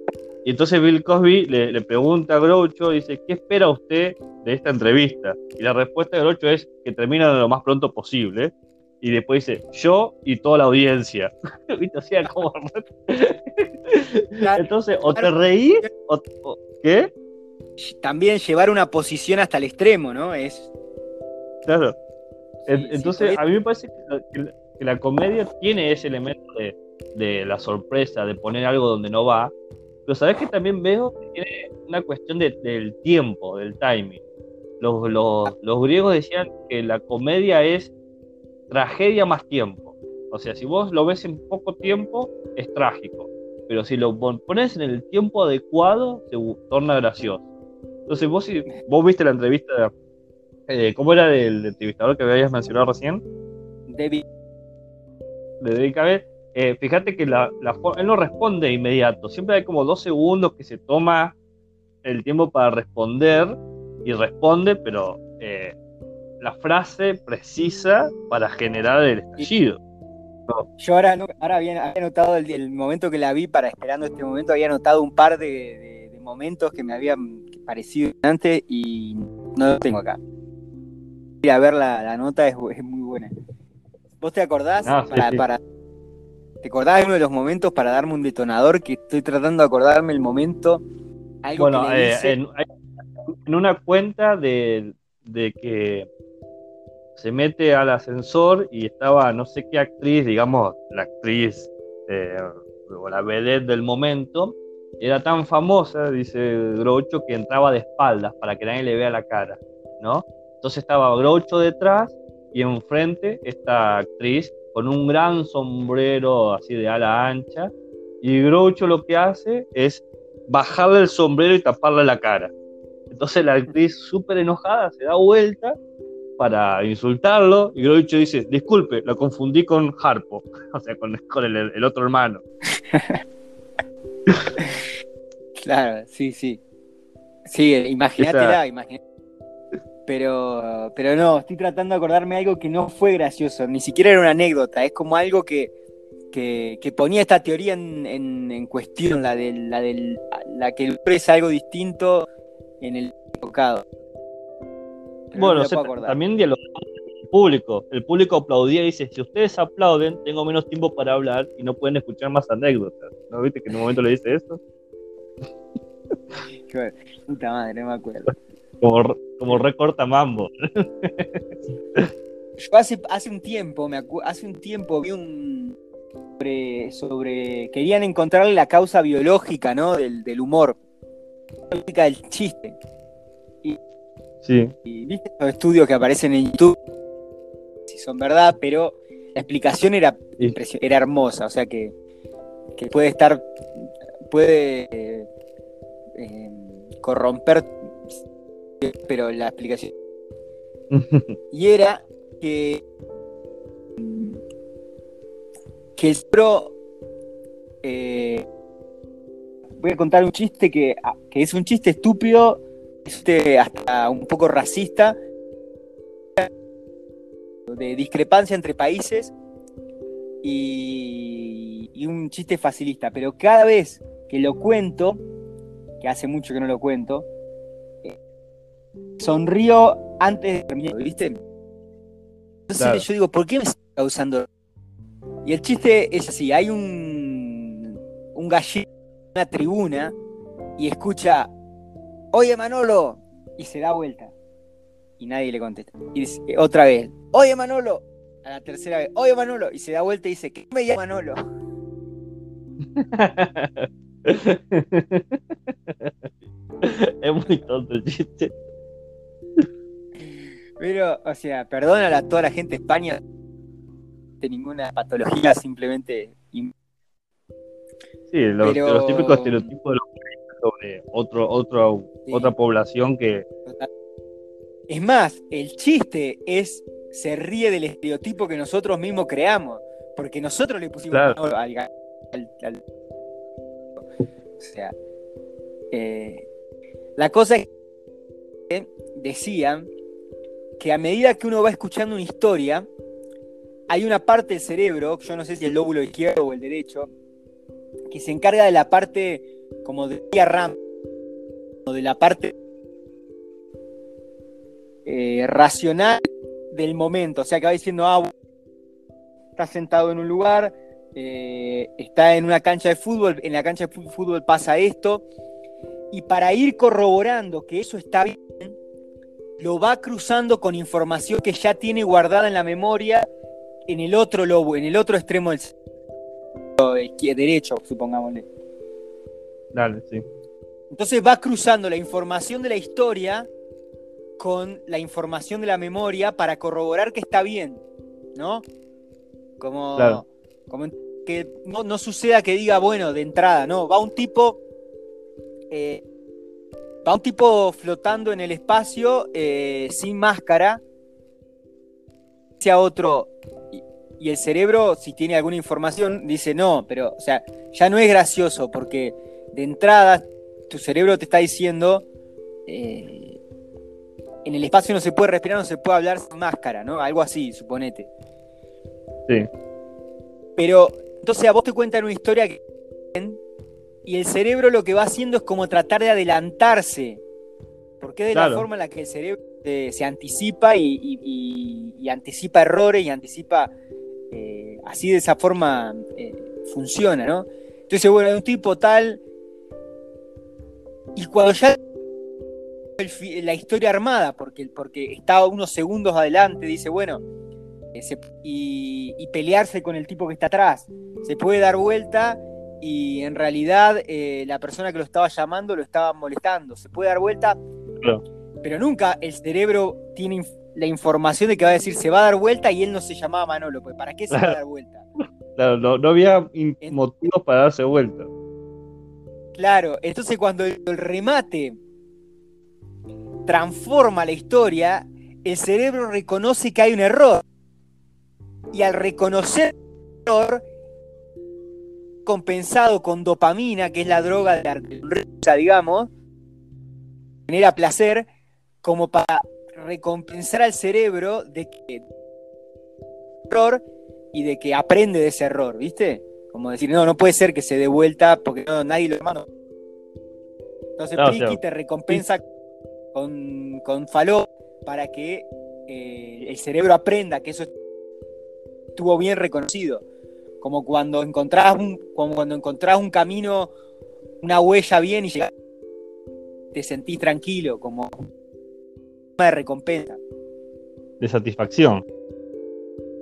Y entonces Bill Cosby le, pregunta a Groucho, dice, ¿qué espera usted de esta entrevista? Y la respuesta de Groucho es que termina lo más pronto posible. Y después dice, yo y toda la audiencia. O sea, como... entonces, o te reís, o, ¿qué? También llevar una posición hasta el extremo, ¿no? Es... Claro. entonces, a mí me parece que que la comedia tiene ese elemento de, la sorpresa, de poner algo donde no va, pero sabes que también veo que tiene una cuestión del tiempo, del timing. Los, los, griegos decían que la comedia es tragedia más tiempo. O sea, si vos lo ves en poco tiempo, es trágico. Pero si lo pones en el tiempo adecuado, se torna gracioso. Entonces, vos, vos viste la entrevista, eh, ¿cómo era del entrevistador que habías mencionado recién? David de David eh, fíjate que la, él no responde inmediato, siempre hay como dos segundos que se toma el tiempo para responder y responde, pero eh, la frase precisa para generar el estallido. Yo ahora, ahora había, notado el, momento que la vi, para esperando este momento, había notado un par de, momentos que me habían parecido antes y no lo tengo acá. Ir a ver la, nota es muy buena. ¿Vos te acordás? para, ¿Te acordás de uno de los momentos para darme un detonador? Que estoy tratando de acordarme el momento. bueno, eh, en, una cuenta de, que se mete al ascensor y estaba no sé qué actriz, digamos, la actriz eh, o la vedette del momento, era tan famosa, dice Groucho, que entraba de espaldas para que nadie le vea la cara, ¿no? Entonces estaba Groucho detrás y enfrente esta actriz con un gran sombrero así de ala ancha y Groucho lo que hace es bajarle el sombrero y taparle la cara. Entonces la actriz súper enojada se da vuelta para insultarlo y Groucho dice, disculpe, lo confundí con Harpo, o sea, con, con el, otro hermano. claro, sí, sí. Sí, imagínatela, imagínate pero, pero no, estoy tratando de acordarme algo que no fue gracioso, ni siquiera era una anécdota, es como algo que, ponía esta teoría en, cuestión, la de la, del, la que es algo distinto en el tocado. bueno, también dialogamos el público. El público aplaudía y dice, si ustedes aplauden, tengo menos tiempo para hablar y no pueden escuchar más anécdotas. ¿No viste que en un momento le dice eso? Puta madre, no me acuerdo. Como, como recorta mambo. Yo hace, hace un tiempo, me hace un tiempo vi un sobre, querían encontrarle la causa biológica, ¿no? Del, del humor, biológica del chiste. Y, sí. y viste los estudios que aparecen en YouTube, si son verdad, pero la explicación era, era hermosa, o sea que, que puede estar, puede eh, corromper pero la explicación. y era que, que el pro. Eh, voy a contar un chiste que, ah, que es un chiste estúpido, este, hasta un poco racista, de discrepancia entre países y, y un chiste facilista. Pero cada vez que lo cuento, que hace mucho que no lo cuento, sonrió antes de terminar, ¿viste? Entonces yo digo, ¿por qué me está causando? Y el chiste es así, hay un, un gallito en una tribuna y escucha, oye Manolo, y se da vuelta. Y nadie le contesta. Y dice, otra vez, oye Manolo, a la tercera vez, oye Manolo, y se da vuelta y dice, ¿qué me llama Manolo? es muy tonto el chiste. Pero, o sea, perdona a toda la gente de España de ninguna patología, simplemente. Sí, los, los típicos estereotipos de los sobre otro, otro, otra población que. Es más, el chiste es se ríe del estereotipo que nosotros mismos creamos, porque nosotros le pusimos al, O sea, eh, la cosa es que decían que a medida que uno va escuchando una historia, hay una parte del cerebro, yo no sé si el lóbulo izquierdo o el derecho, que se encarga de la parte como de RAM, o de la parte eh, racional del momento. O sea, que va diciendo, ah, está sentado en un lugar, eh, está en una cancha de fútbol, en la cancha de fútbol pasa esto, y para ir corroborando que eso está bien, lo va cruzando con información que ya tiene guardada en la memoria en el otro lobo, en el otro extremo del derecho, supongámosle. Dale, sí. Entonces va cruzando la información de la historia con la información de la memoria para corroborar que está bien, ¿no? Como, como que no, suceda que diga, bueno, de entrada, ¿no? Va un tipo. Eh, va un tipo flotando en el espacio eh, sin máscara. Sea otro. Y, y el cerebro, si tiene alguna información, dice no, pero, o sea, ya no es gracioso porque de entrada tu cerebro te está diciendo. Eh, en el espacio no se puede respirar, no se puede hablar sin máscara, ¿no? Algo así, suponete. Sí. Pero entonces a vos te cuentan una historia que y el cerebro lo que va haciendo es como tratar de adelantarse, porque es de la forma en la que el cerebro se, anticipa y, anticipa errores y anticipa, eh, así de esa forma eh, funciona, ¿no? Entonces, bueno, hay un tipo tal, y cuando ya la historia armada, porque, porque está unos segundos adelante, dice, bueno, eh, y, pelearse con el tipo que está atrás. Se puede dar vuelta y en realidad eh, la persona que lo estaba llamando lo estaba molestando. Se puede dar vuelta, pero nunca el cerebro tiene la información de que va a decir se va a dar vuelta y él no se llamaba Manolo. Pues ¿para qué se va a dar vuelta? Claro, no, había motivos para darse vuelta. Claro, entonces cuando el remate transforma la historia, el cerebro reconoce que hay un error. Y al reconocer el error, compensado con dopamina, que es la droga de la risa, digamos, genera placer, como para recompensar al cerebro de que error y de que aprende de ese error, ¿viste? Como decir, no, no puede ser que se dé vuelta porque no, nadie lo hermano. Entonces Priki te recompensa con, con faló para que eh, el cerebro aprenda que eso estuvo bien reconocido. Como cuando encontrás un, como cuando encontrás un camino, una huella bien y te sentís tranquilo, como de recompensa. De satisfacción.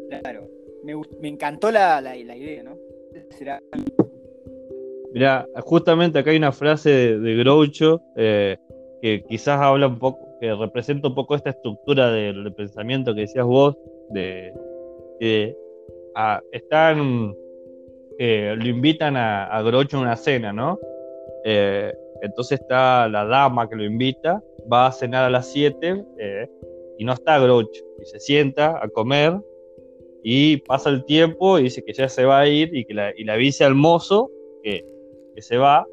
Claro. Me, encantó la, idea, ¿no? Mira, justamente acá hay una frase de, Groucho eh, que quizás habla un poco, que representa un poco esta estructura del, pensamiento que decías vos, de están, eh, lo invitan a, a, Groucho a una cena, ¿no? Eh, entonces está la dama que lo invita, va a cenar a las 7 eh, y no está Groucho, y se sienta a comer y pasa el tiempo y dice que ya se va a ir y que la, y le avisa al mozo que, que se va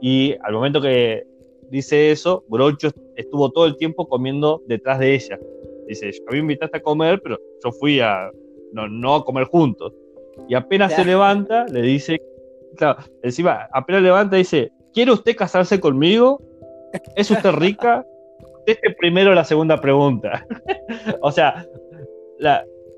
y al momento que dice eso, Groucho estuvo todo el tiempo comiendo detrás de ella. Dice, a mí me invitaste a comer, pero yo fui a no, a comer juntos. Y apenas se levanta, le dice, claro, encima, apenas levanta, dice, ¿quiere usted casarse conmigo? ¿Es usted rica? Este primero la segunda pregunta. o sea,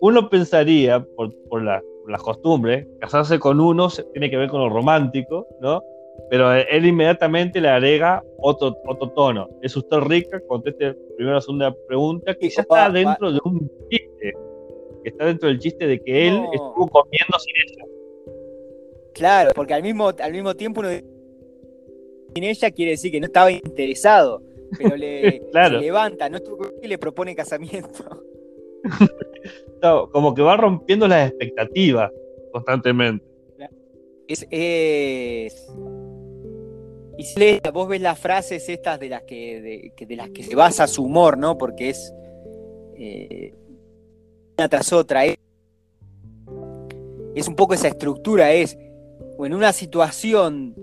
uno pensaría, por, por la, las costumbres, casarse con uno tiene que ver con lo romántico, ¿no? pero él inmediatamente le agrega otro, otro tono. ¿Es usted rica? Conteste primero la segunda pregunta, que ya está dentro de un chiste, está dentro del chiste de que él estuvo comiendo sin ella. Claro, porque al mismo, al mismo tiempo uno sin ella quiere decir que no estaba interesado, pero le levanta, no y le propone casamiento. como que va rompiendo las expectativas constantemente. Es, es, y si vos ves las frases estas de las que, de, las que se basa su humor, ¿no? Porque es eh, una tras otra. Es, un poco esa estructura, es en una situación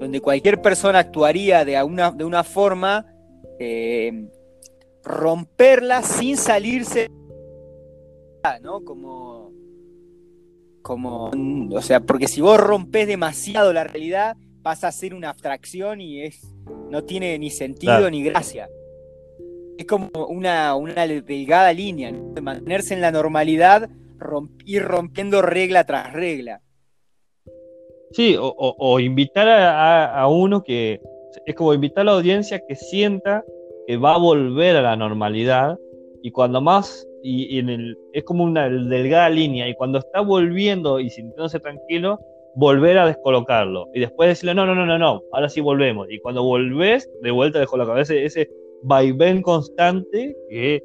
donde cualquier persona actuaría de una, de una forma, eh, romperla sin salirse, ¿no? Como, como, o sea, porque si vos rompes demasiado la realidad, pasa a ser una abstracción y es, no tiene ni sentido ni gracia. Es como una, una delgada línea, de mantenerse en la normalidad, ir rompiendo regla tras regla. Sí, o, invitar a, uno que es como invitar a la audiencia que sienta que va a volver a la normalidad y cuando más y, en el, es como una delgada línea y cuando está volviendo y sintiéndose tranquilo volver a descolocarlo y después decirle no no no no no ahora sí volvemos y cuando volvés de vuelta descolocar ese ese vaivén constante que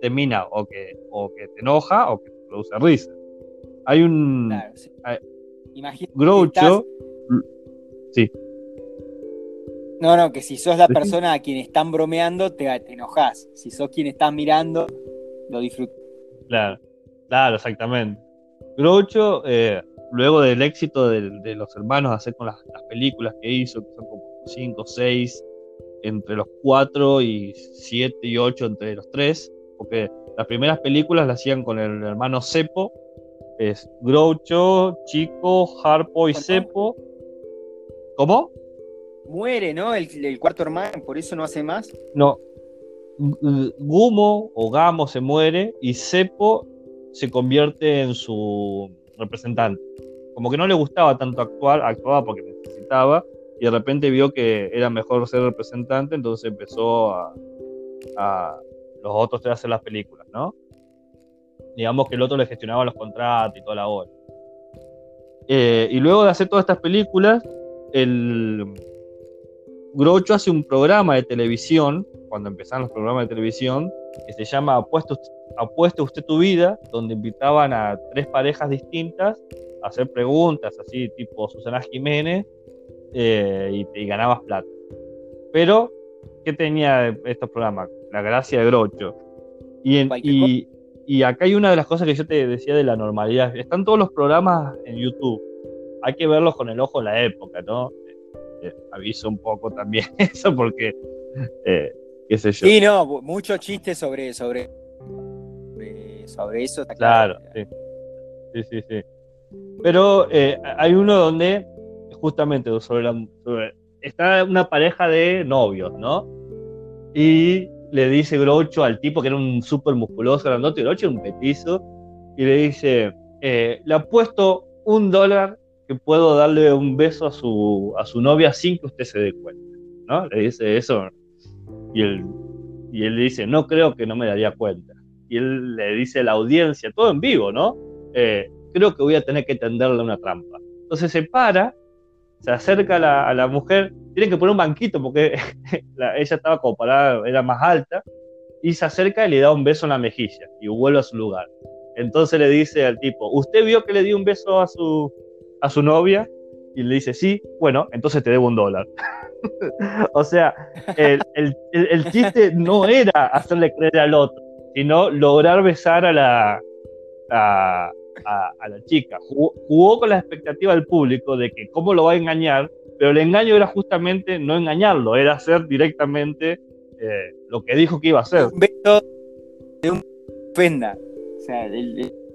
termina o que o que te enoja o que te produce risa hay un Groucho sí no, no, que si sos la persona a quien están bromeando, te, te enojas. Si sos quien estás mirando, lo disfrutas. Claro, claro, exactamente. Groucho, eh, luego del éxito de, los hermanos hacer con las, películas que hizo, que son como 5, 6, entre los 4 y 7 y 8 entre los 3, porque las primeras películas las hacían con el hermano Cepo, es Groucho, Chico, Harpo y Cepo. ¿Cómo? muere, ¿no? El, cuarto hermano, por eso no hace más. No. Gumo o Gamo se muere y Cepo se convierte en su representante. Como que no le gustaba tanto actuar, actuaba porque necesitaba y de repente vio que era mejor ser representante, entonces empezó a, los otros tres a hacer las películas, ¿no? Digamos que el otro le gestionaba los contratos y toda la hora. Eh, y luego de hacer todas estas películas, el, Groucho hace un programa de televisión, cuando empezaron los programas de televisión, que se llama Apuesto, Apueste usted tu vida, donde invitaban a tres parejas distintas a hacer preguntas, así tipo Susana Jiménez, eh, y, ganabas plata. Pero, ¿qué tenía estos programas? La gracia de Groucho. Y, y acá hay una de las cosas que yo te decía de la normalidad. Están todos los programas en YouTube. Hay que verlos con el ojo de la época, ¿no? aviso un poco también eso porque, eh, qué sé yo. Sí, no, mucho chiste sobre, sobre, sobre eso. claro, sí. sí, sí, Pero eh, hay uno donde justamente sobre la, está una pareja de novios, ¿no? Y le dice Groucho al tipo que era un súper musculoso, grandote, Groucho era un petizo, y le dice, eh, le apuesto un dólar que puedo darle un beso a su, a su novia sin que usted se dé cuenta, ¿no? Le dice eso y él, y él dice, no creo que no me daría cuenta. Y él le dice a la audiencia, todo en vivo, ¿no? Eh, creo que voy a tener que tenderle una trampa. Entonces se para, se acerca a la, mujer, tiene que poner un banquito porque ella estaba como parada, era más alta, y se acerca y le da un beso en la mejilla y vuelve a su lugar. Entonces le dice al tipo, ¿usted vio que le dio un beso a su, a su novia y le dice, sí, bueno, entonces te debo un dólar. o sea, el, el, chiste no era hacerle creer al otro, sino lograr besar a la, la chica. Jugó, con la expectativa del público de que cómo lo va a engañar, pero el engaño era justamente no engañarlo, era hacer directamente eh, lo que dijo que iba a hacer. Un beso de un ofenda. O sea,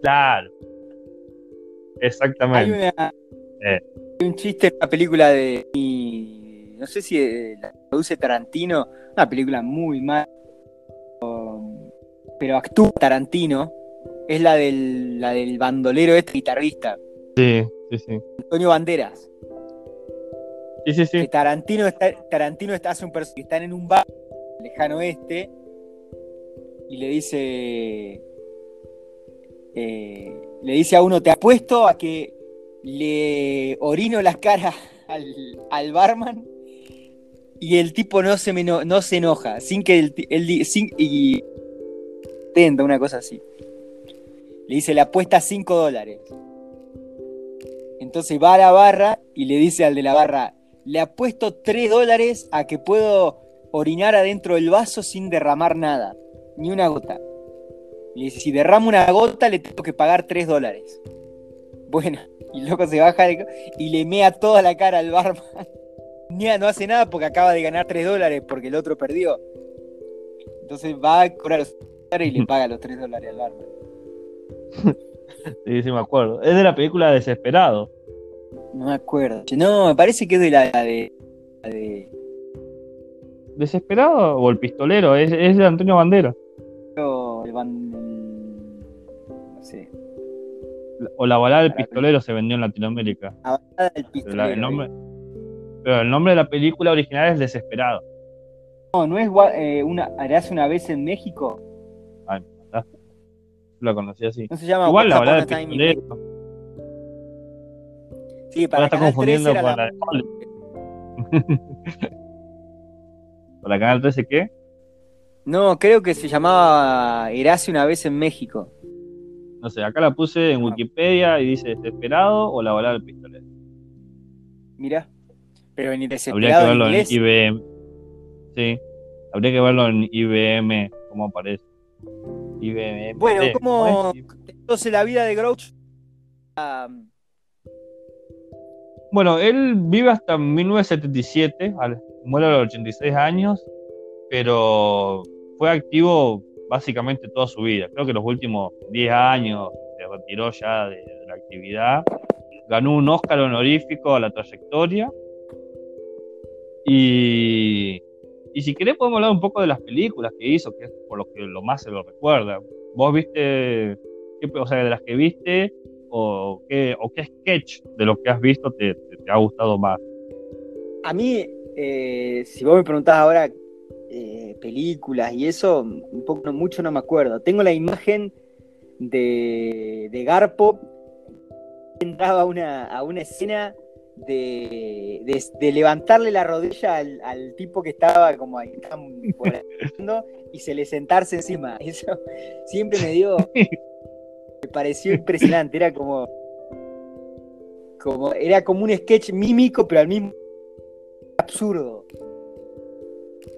Claro. Exactamente. Hay, eh. un chiste en una película de. No sé si eh, la produce Tarantino, una película muy mala, pero actúa Tarantino. Es la del, la del bandolero este guitarrista. Sí, sí, sí. Antonio Banderas. Sí, sí, sí. Tarantino está, Tarantino está hace un personaje están en un bar lejano oeste y le dice eh, le dice a uno, te apuesto a que le orino las caras al, barman y el tipo no se, no, se enoja, sin que el, y tenta una cosa así. Le dice, le apuesta 5 dólares. Entonces va a la barra y le dice al de la barra, le apuesto 3 dólares a que puedo orinar adentro del vaso sin derramar nada, ni una gota. Y le dice, si derramo una gota le tengo que pagar 3 dólares. Bueno, y el loco se baja y le mea toda la cara al barman. No hace nada porque acaba de ganar 3 dólares porque el otro perdió. Entonces va a cobrar los dólares y le paga los 3 dólares al barman. Sí, sí, me acuerdo. Es de la película Desesperado. No me acuerdo. No, me parece que es de la, la de. la de- ¿Desesperado o el pistolero? Es, es de Antonio Bandera. o el ban- No sé. O la balada del pistolero se vendió en Latinoamérica. La balada del Pero, pistolero. la- el nombre, pero el nombre de la película original es Desesperado. No, no es eh, una. ¿Harás una vez en México? La conocí así. No se llama Igual la balada in pistolero. Sí, Ahora para está Canal 3 confundiendo con la- la de ¿Para Canal 13 qué? No, creo que se llamaba Erase una vez en México. No sé, acá la puse en Wikipedia y dice Desesperado o la balada del pistolero. Mira. Pero en Habría que desesperado en verlo en, inglés. IBM. Sí, habría que verlo en IBM, cómo aparece. Bueno, Sí, ¿cómo- es? Entonces la vida de Grouch. ah, Bueno, él vive hasta 1977, al- muere a los 86 años, pero fue activo básicamente toda su vida. Creo que los últimos 10 años se retiró ya de, de la actividad. Ganó un Oscar honorífico a la trayectoria. Y, y si querés podemos hablar un poco de las películas que hizo, que es por lo que lo más se lo recuerda. ¿Vos viste, o sea, de las que viste, o qué, sketch de lo que has visto te, ha gustado más? a mí, eh, si vos me preguntás ahora eh, películas y eso, un poco, mucho no me acuerdo. Tengo la imagen de, de Garpo entraba a una, a una escena de, de- de levantarle la rodilla al, al tipo que estaba como ahí por y se le sentarse encima. Eso siempre me dio, me pareció impresionante. Era como, como era como un sketch mímico, pero al mismo absurdo.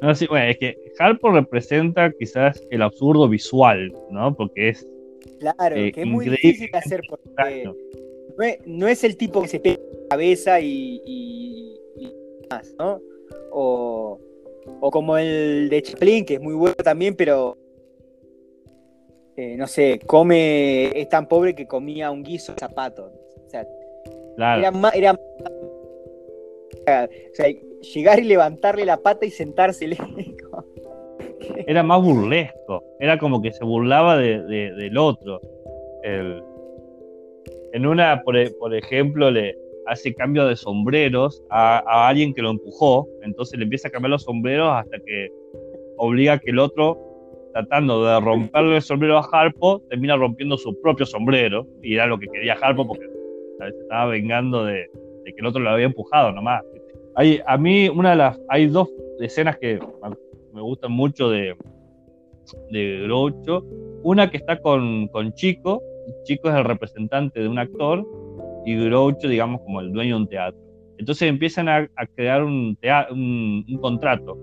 No, sí, bueno, es que Harpo representa quizás el absurdo visual, ¿no? Porque es Claro, Eh, que es muy difícil de hacer porque no es, no es el tipo que se pega cabeza y, y, y más, ¿no? O, o como el de Chaplin, que es muy bueno también, pero eh, no sé, come, es tan pobre que comía un guiso de zapato. O sea, Claro. era más, era o sea, llegar y levantarle la pata y sentársele. era más burlesco, era como que se burlaba de, de- del otro. El- en una, por, por ejemplo, le hace cambio de sombreros a, alguien que lo empujó, entonces le empieza a cambiar los sombreros hasta que obliga a que el otro, tratando de romperle el sombrero a Harpo, termina rompiendo su propio sombrero, y era lo que quería Harpo porque ¿sabes? estaba vengando de, que el otro lo había empujado nomás. Hay, a mí, una de las, hay dos escenas que me gustan mucho de, de. Una que está con, con Chico, Chico es el representante de un actor y Groucho, digamos, como el dueño de un teatro. Entonces empiezan a, a crear un, tea- un, un contrato.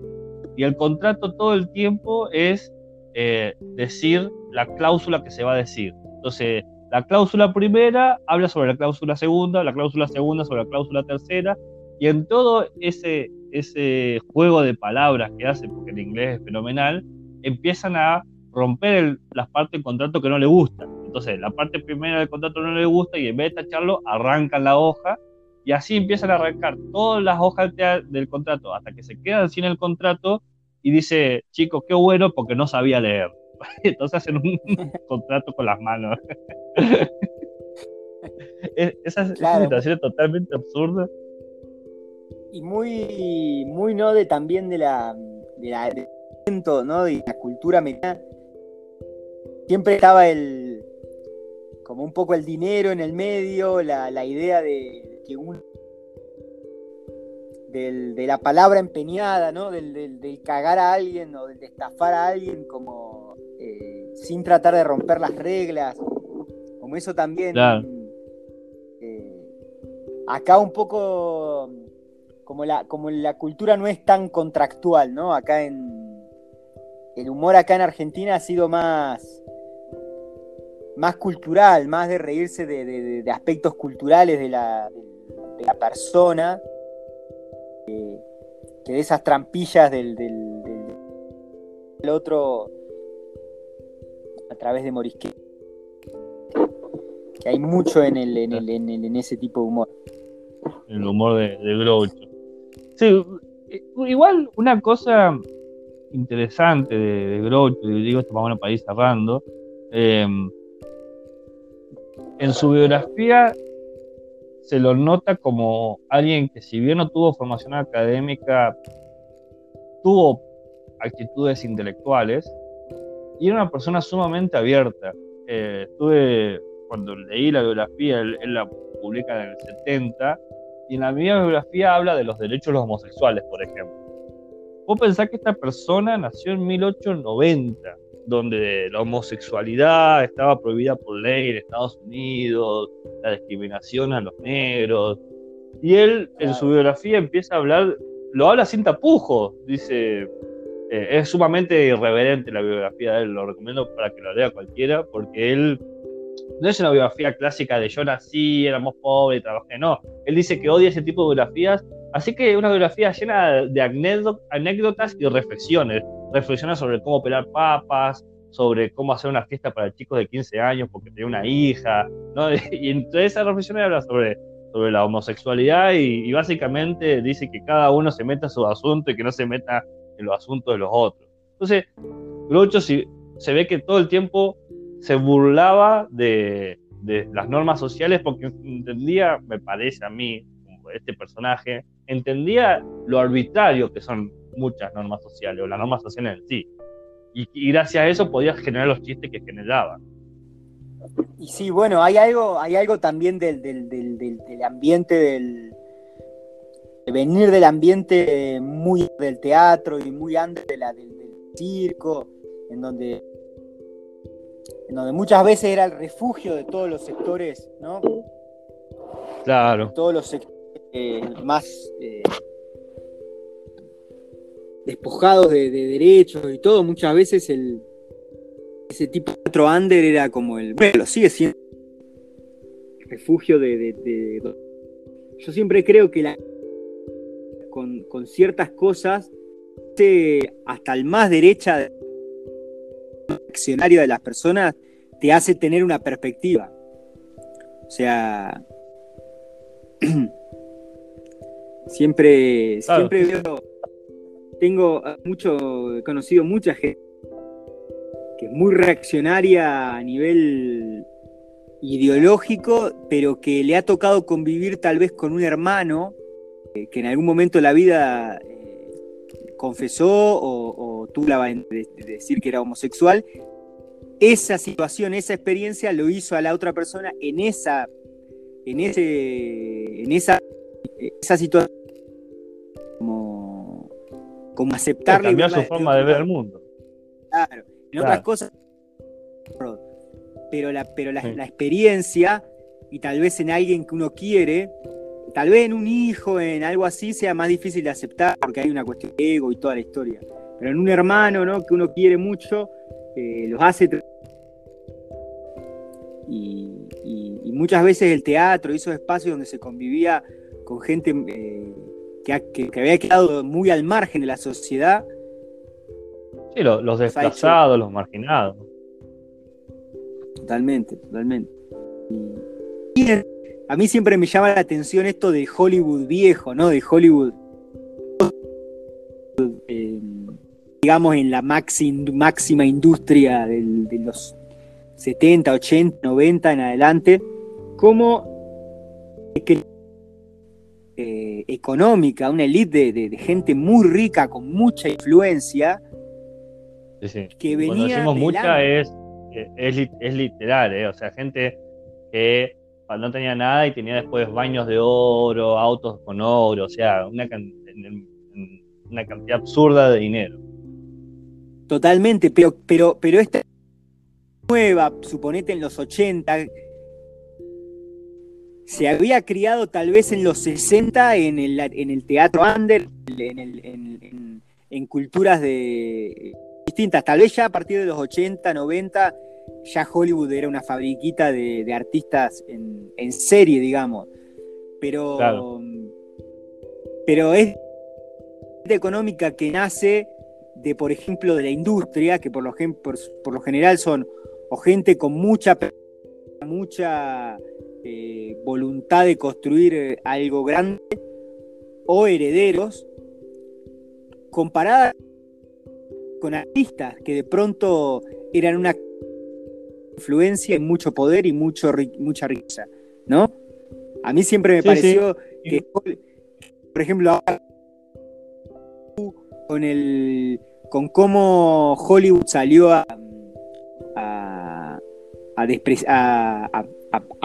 Y el contrato todo el tiempo es eh, decir la cláusula que se va a decir. Entonces, la cláusula primera habla sobre la cláusula segunda, la cláusula segunda sobre la cláusula tercera, y en todo ese, ese juego de palabras que hace, porque el inglés es fenomenal, empiezan a romper el- las partes del contrato que no le gustan. Entonces, la parte primera del contrato no le gusta y en vez de tacharlo, arrancan la hoja y así empiezan a arrancar todas las hojas del, contrato hasta que se quedan sin el contrato y dice, chicos, qué bueno porque no sabía leer. Entonces hacen un contrato con las manos. Es- Esa, Claro. situación es totalmente absurda. y muy, muy no de también de la, de la ¿no? de la cultura americana. Siempre estaba el como un poco el dinero en el medio, la, la idea de que un del- de la palabra empeñada, ¿no? Del, del- del cagar a alguien o del de estafar a alguien como eh, sin tratar de romper las reglas. Como eso también Claro. eh, acá un poco como la, como la cultura no es tan contractual, ¿no? Acá en. El humor acá en Argentina ha sido más. Más cultural, más de reírse de, de- de- de aspectos culturales de la, de la persona. eh, que de esas trampillas del, del- del- el otro a través de Morisquet. Que hay mucho en, el, en, el, en, ese tipo de humor. El humor de, de Groucho. Sí, igual una cosa interesante de, de Groucho, y digo esto menos para ir cerrando, eh, en su biografía se lo nota como alguien que si bien no tuvo formación académica, tuvo actitudes intelectuales y era una persona sumamente abierta. Eh, estuve, cuando leí la biografía, él, la publica en el 70, y en la misma biografía habla de los derechos de los homosexuales, por ejemplo. Vos pensás que esta persona nació en 1890, donde la homosexualidad estaba prohibida por ley en Estados Unidos, la discriminación a los negros. Y él en su biografía empieza a hablar, lo habla sin tapujos, dice, eh, es sumamente irreverente la biografía de él, lo recomiendo para que lo lea cualquiera, porque él no es una biografía clásica de yo nací, éramos pobres, trabajé, no. Él dice que odia ese tipo de biografías, así que una biografía llena de anécdotas y reflexiones reflexiona sobre cómo pelar papas, sobre cómo hacer una fiesta para chicos de 15 años porque tenía una hija, ¿no? Y entre esas reflexiones habla sobre, sobre la homosexualidad y, básicamente dice que cada uno se meta en su asunto y que no se meta en los asuntos de los otros. Entonces, Groucho se ve que todo el tiempo se burlaba de, de las normas sociales porque entendía, me parece a mí, este personaje, entendía lo arbitrario que son muchas normas sociales, o las normas sociales en sí. Y, gracias a eso podías generar los chistes que generaba. Y sí, bueno, hay algo, hay algo también del, del, del, del ambiente del, de venir del ambiente muy del teatro y muy antes de la, del, circo, en donde, en donde muchas veces era el refugio de todos los sectores, ¿no? Claro. Todos los sectores eh, más eh, despojados de, derechos y todo, muchas veces ese tipo de otro under era como el, bueno, sigue siendo el refugio de, Yo siempre creo que la, con, ciertas cosas, hasta el más derecha accionario de las personas, te hace tener una perspectiva. O sea, siempre, siempre veo tengo mucho, he conocido mucha gente que es muy reaccionaria a nivel ideológico, pero que le ha tocado convivir tal vez con un hermano eh, que en algún momento de la vida eh, confesó o, tuvo la de, decir que era homosexual. Esa situación, esa experiencia lo hizo a la otra persona en esa, en ese, en esa, esa situación como aceptarle. cambiar su forma de ver el mundo. Claro, en otras cosas. Pero, la, pero la, experiencia, y tal vez en alguien que uno quiere, tal vez en un hijo, en algo así, sea más difícil de aceptar porque hay una cuestión de ego y toda la historia. Pero en un hermano, ¿no? Que uno quiere mucho, eh, los hace. Y, muchas veces el teatro, esos espacios donde se convivía con gente eh, que, había quedado muy al margen de la sociedad. Sí, los, desplazados, los marginados. Totalmente, totalmente. Y, a mí siempre me llama la atención esto de Hollywood viejo, ¿no? De Hollywood. Eh, digamos, en la máxima industria de los 70, 80, 90 en adelante, cómo que eh, económica, una elite de, gente muy rica, con mucha influencia, que venía Cuando decimos mucha es, es, literal, ¿eh? o sea, gente que no tenía nada y tenía después baños de oro, autos con oro, o sea, una, una cantidad absurda de dinero. Totalmente, pero, pero, pero esta nueva, suponete en los 80, se había criado tal vez en los 60 en el, en el teatro under, en, en, culturas de, distintas. Tal vez ya a partir de los 80, 90, ya Hollywood era una fabriquita de, artistas en, serie, digamos. Pero, pero es económica que nace de, por ejemplo, de la industria, que por lo, por, lo general son o gente con mucha, mucha eh, voluntad de construir eh, algo grande, o herederos, comparada con artistas que de pronto eran una influencia y mucho poder y mucho, mucha riqueza, ¿no? A mí siempre me pareció que, por ejemplo, con el con cómo Hollywood salió a a, a,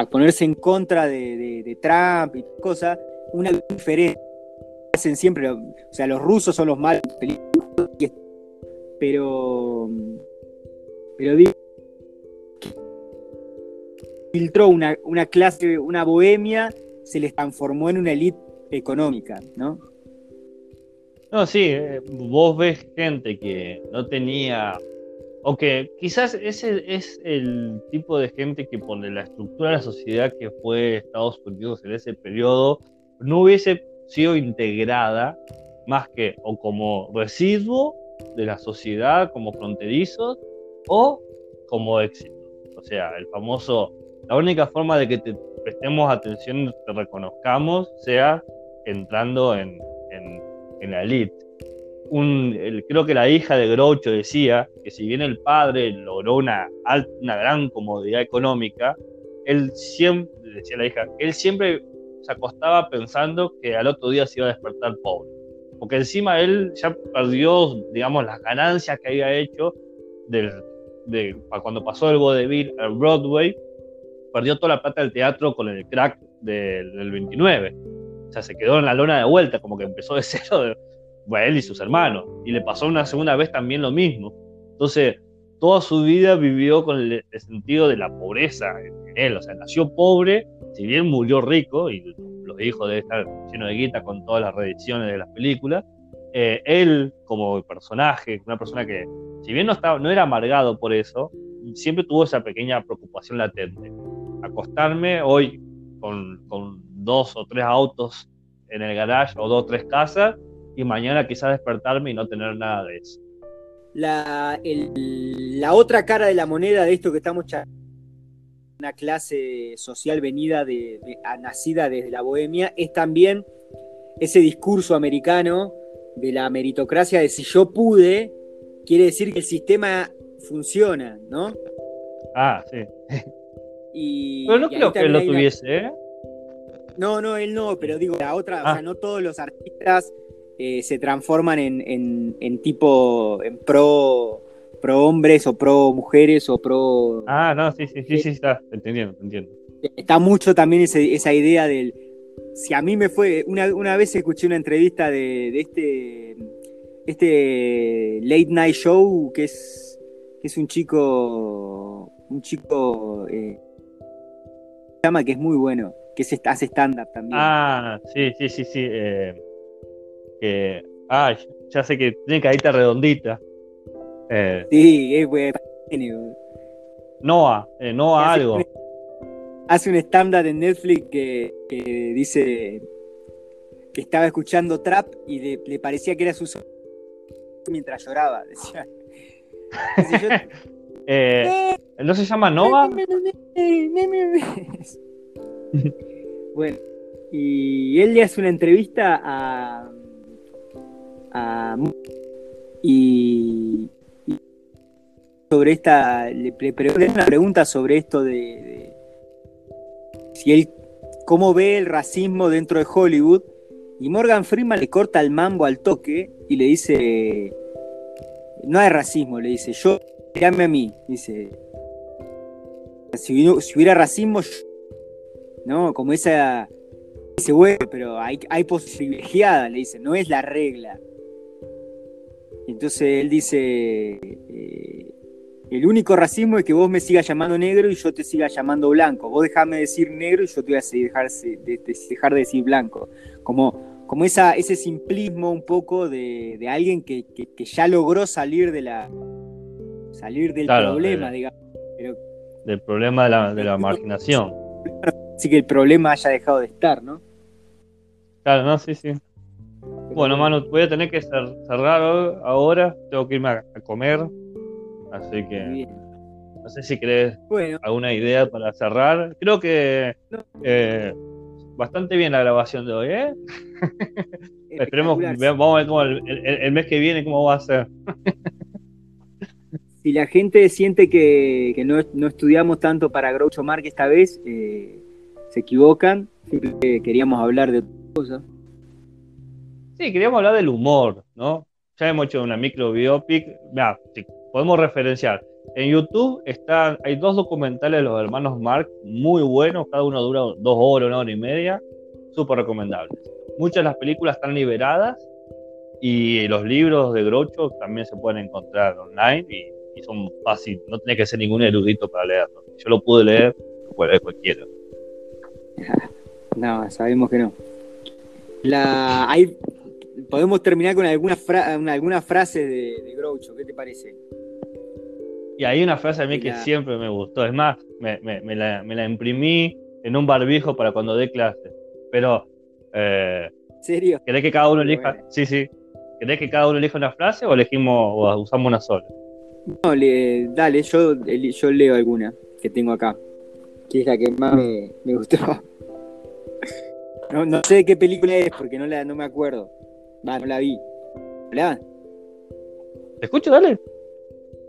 ponerse en contra de, Trump y cosas, una diferencia hacen siempre, o sea, los rusos son los malos, pero pero digo filtró una, una clase, una bohemia, se les transformó en una élite económica, ¿no? No, sí, eh, vos ves gente que no tenía, o que quizás ese es el tipo de gente que por la estructura de la sociedad que fue Estados Unidos en ese periodo, no hubiese sido integrada más que o como residuo de la sociedad, como fronterizos, o como éxito. O sea, el famoso, la única forma de que te prestemos atención, te reconozcamos, sea entrando en en la elite. Creo que la hija de Groucho decía que si bien el padre logró una, gran comodidad económica, él siempre, decía la hija, él siempre se acostaba pensando que al otro día se iba a despertar pobre. Porque encima él ya perdió, digamos, las ganancias que había hecho del, de, cuando pasó el vodevil al Broadway, perdió toda la plata del teatro con el crack del, del 29 o sea, se quedó en la lona de vuelta, como que empezó de cero, bueno, él y sus hermanos. Y le pasó una segunda vez también lo mismo. Entonces, toda su vida vivió con el, sentido de la pobreza en, él. O sea, nació pobre, si bien murió rico, y los hijos deben estar llenos de guita con todas las reediciones de las películas. Eh, él, como personaje, una persona que, si bien no, estaba, no era amargado por eso, siempre tuvo esa pequeña preocupación latente. Acostarme hoy con, con dos o tres autos en el garage o dos o tres casas y mañana quizás despertarme y no tener nada de eso. La, la otra cara de la moneda de esto que estamos charlando, una clase social venida de, nacida desde la bohemia, es también ese discurso americano de la meritocracia de si yo pude, quiere decir que el sistema funciona, ¿no? Ah, sí. Pero no creo que lo tuviese, ¿eh? No, no, él no, pero digo, la otra, o sea, ah. no todos los artistas eh, se transforman en, en, tipo, en pro, pro hombres o pro mujeres o pro... Ah, no, sí, sí, sí, sí, está, entendiendo, entiendo. Está mucho también esa idea del... Si a mí me fue, una, una vez escuché una entrevista de, de este, este late night show que es, que es un chico, un chico, eh, llama que es muy bueno que se hace estándar también. Ah, sí, sí, sí, sí. Eh, que, ah, ya sé que tiene carita redondita. Eh, sí, es bueno. Noah, eh, Noah algo. hace un estándar en Netflix que, dice que estaba escuchando trap y le, parecía que era su mientras lloraba. Decía. eh, ¿No se llama Noah? bueno, y él le hace una entrevista a. y, sobre esta. Le, pregunta una pregunta sobre esto de, si él. cómo ve el racismo dentro de Hollywood. Y Morgan Freeman le corta el mambo al toque y le dice. No hay racismo, le dice. Yo, llame a mí. Dice. Si, hubiera racismo, ¿no? Como esa, ese bueno, pero hay, hay privilegiada, le dice, no es la regla. Entonces él dice, eh, el único racismo es que vos me sigas llamando negro y yo te siga llamando blanco. Vos dejame decir negro y yo te voy a dejar de, dejar de decir blanco. Como, como esa, ese simplismo un poco de, alguien que, ya logró salir de la salir del problema, digamos. del problema de la, de la marginación. Así que el problema haya dejado de estar, ¿no? Claro, no, sí, sí. Bueno, Manu, voy a tener que cerrar ahora. Tengo que irme a, comer. Así que. No sé si querés alguna idea para cerrar. Creo que eh, bastante bien la grabación de hoy, ¿eh? Esperemos, vamos a ver cómo el, mes que viene cómo va a ser. si la gente siente que, no, estudiamos tanto para Groucho Marx esta vez, eh, se equivocan. Siempre queríamos hablar de cosas. Sí, queríamos hablar del humor, ¿no? Ya hemos hecho una micro biopic. Podemos referenciar. En YouTube están, hay dos documentales de los hermanos Marx muy buenos, cada uno dura dos horas, una hora y media, súper recomendables. Muchas de las películas están liberadas y los libros de Groucho también se pueden encontrar online y, son fáciles, no tiene que ser ningún erudito para leerlo. Yo lo pude leer, lo leer cualquiera. No, sabemos que no. La, hay, podemos terminar con alguna, alguna frase de, de, Groucho, ¿qué te parece? Y hay una frase a mí que siempre me gustó, es más, me, la, imprimí en un barbijo para cuando dé clase. Pero, eh, ¿serio? ¿Querés que cada uno elija? Sí, sí. ¿Querés que cada uno elija una frase o elegimos o usamos una sola? No, le, dale, yo, yo leo alguna que tengo acá, que es la que más me, gustó. No, sé de qué película es porque no, la, no me acuerdo. Va, no la vi. ¿Hola? ¿Te escucho? Dale.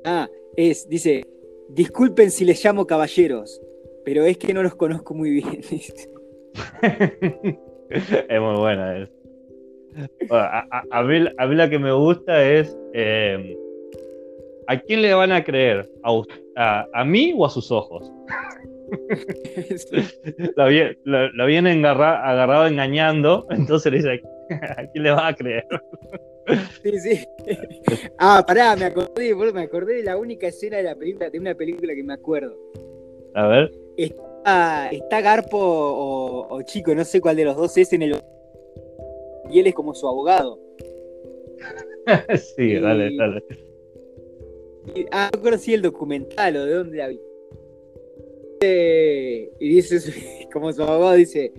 Ah, es, dice, disculpen si les llamo caballeros, pero es que no los conozco muy bien. es muy buena. a, mí, la que me gusta es, eh, ¿a quién le van a creer? ¿A, mí o a sus ojos? la, vienen agarrado engañando, entonces le dice, ¿a quién le va a creer? Sí, sí. Ah, pará, me acordé, me acordé de la única escena de la película, de una película que me acuerdo. A ver. Está, Garpo o, Chico, no sé cuál de los dos es en el. Y él es como su abogado. sí, dale, dale. ah, no acuerdo si el documental o de dónde la vi. y dice, como su abogado dice,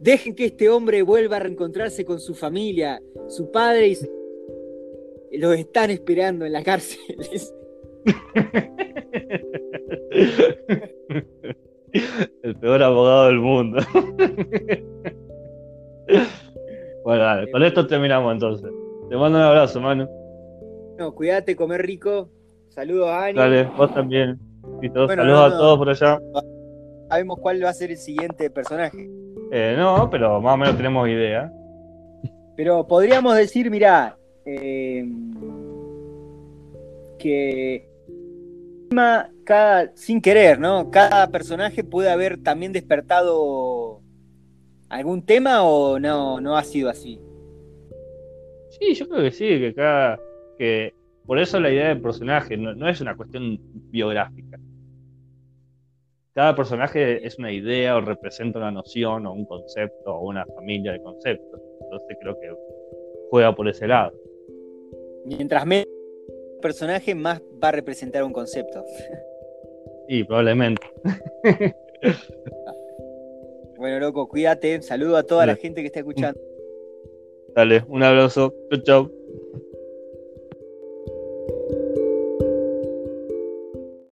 Dejen que este hombre vuelva a reencontrarse con su familia, su padre y su... los están esperando en la cárcel. El peor abogado del mundo. Bueno, dale, con esto terminamos entonces. Te mando un abrazo, mano. No, cuídate, comer rico. Saludos a Ani. Dale, vos también. Saludos a todos por allá. Sabemos cuál va a ser el siguiente personaje. Eh, no, pero más o menos tenemos idea. Pero podríamos decir, mira, eh, que cada, sin querer, ¿no? Cada personaje puede haber también despertado algún tema o no, no ha sido así. Sí, yo creo que sí, que cada. que por eso la idea del personaje no es una cuestión biográfica cada personaje es una idea o representa una noción o un concepto o una familia de conceptos. Entonces creo que juega por ese lado. Mientras menos personaje, más va a representar un concepto. Sí, probablemente. bueno, loco, cuídate. Saludo a toda la gente que está escuchando. Dale, un abrazo. Chau, chau.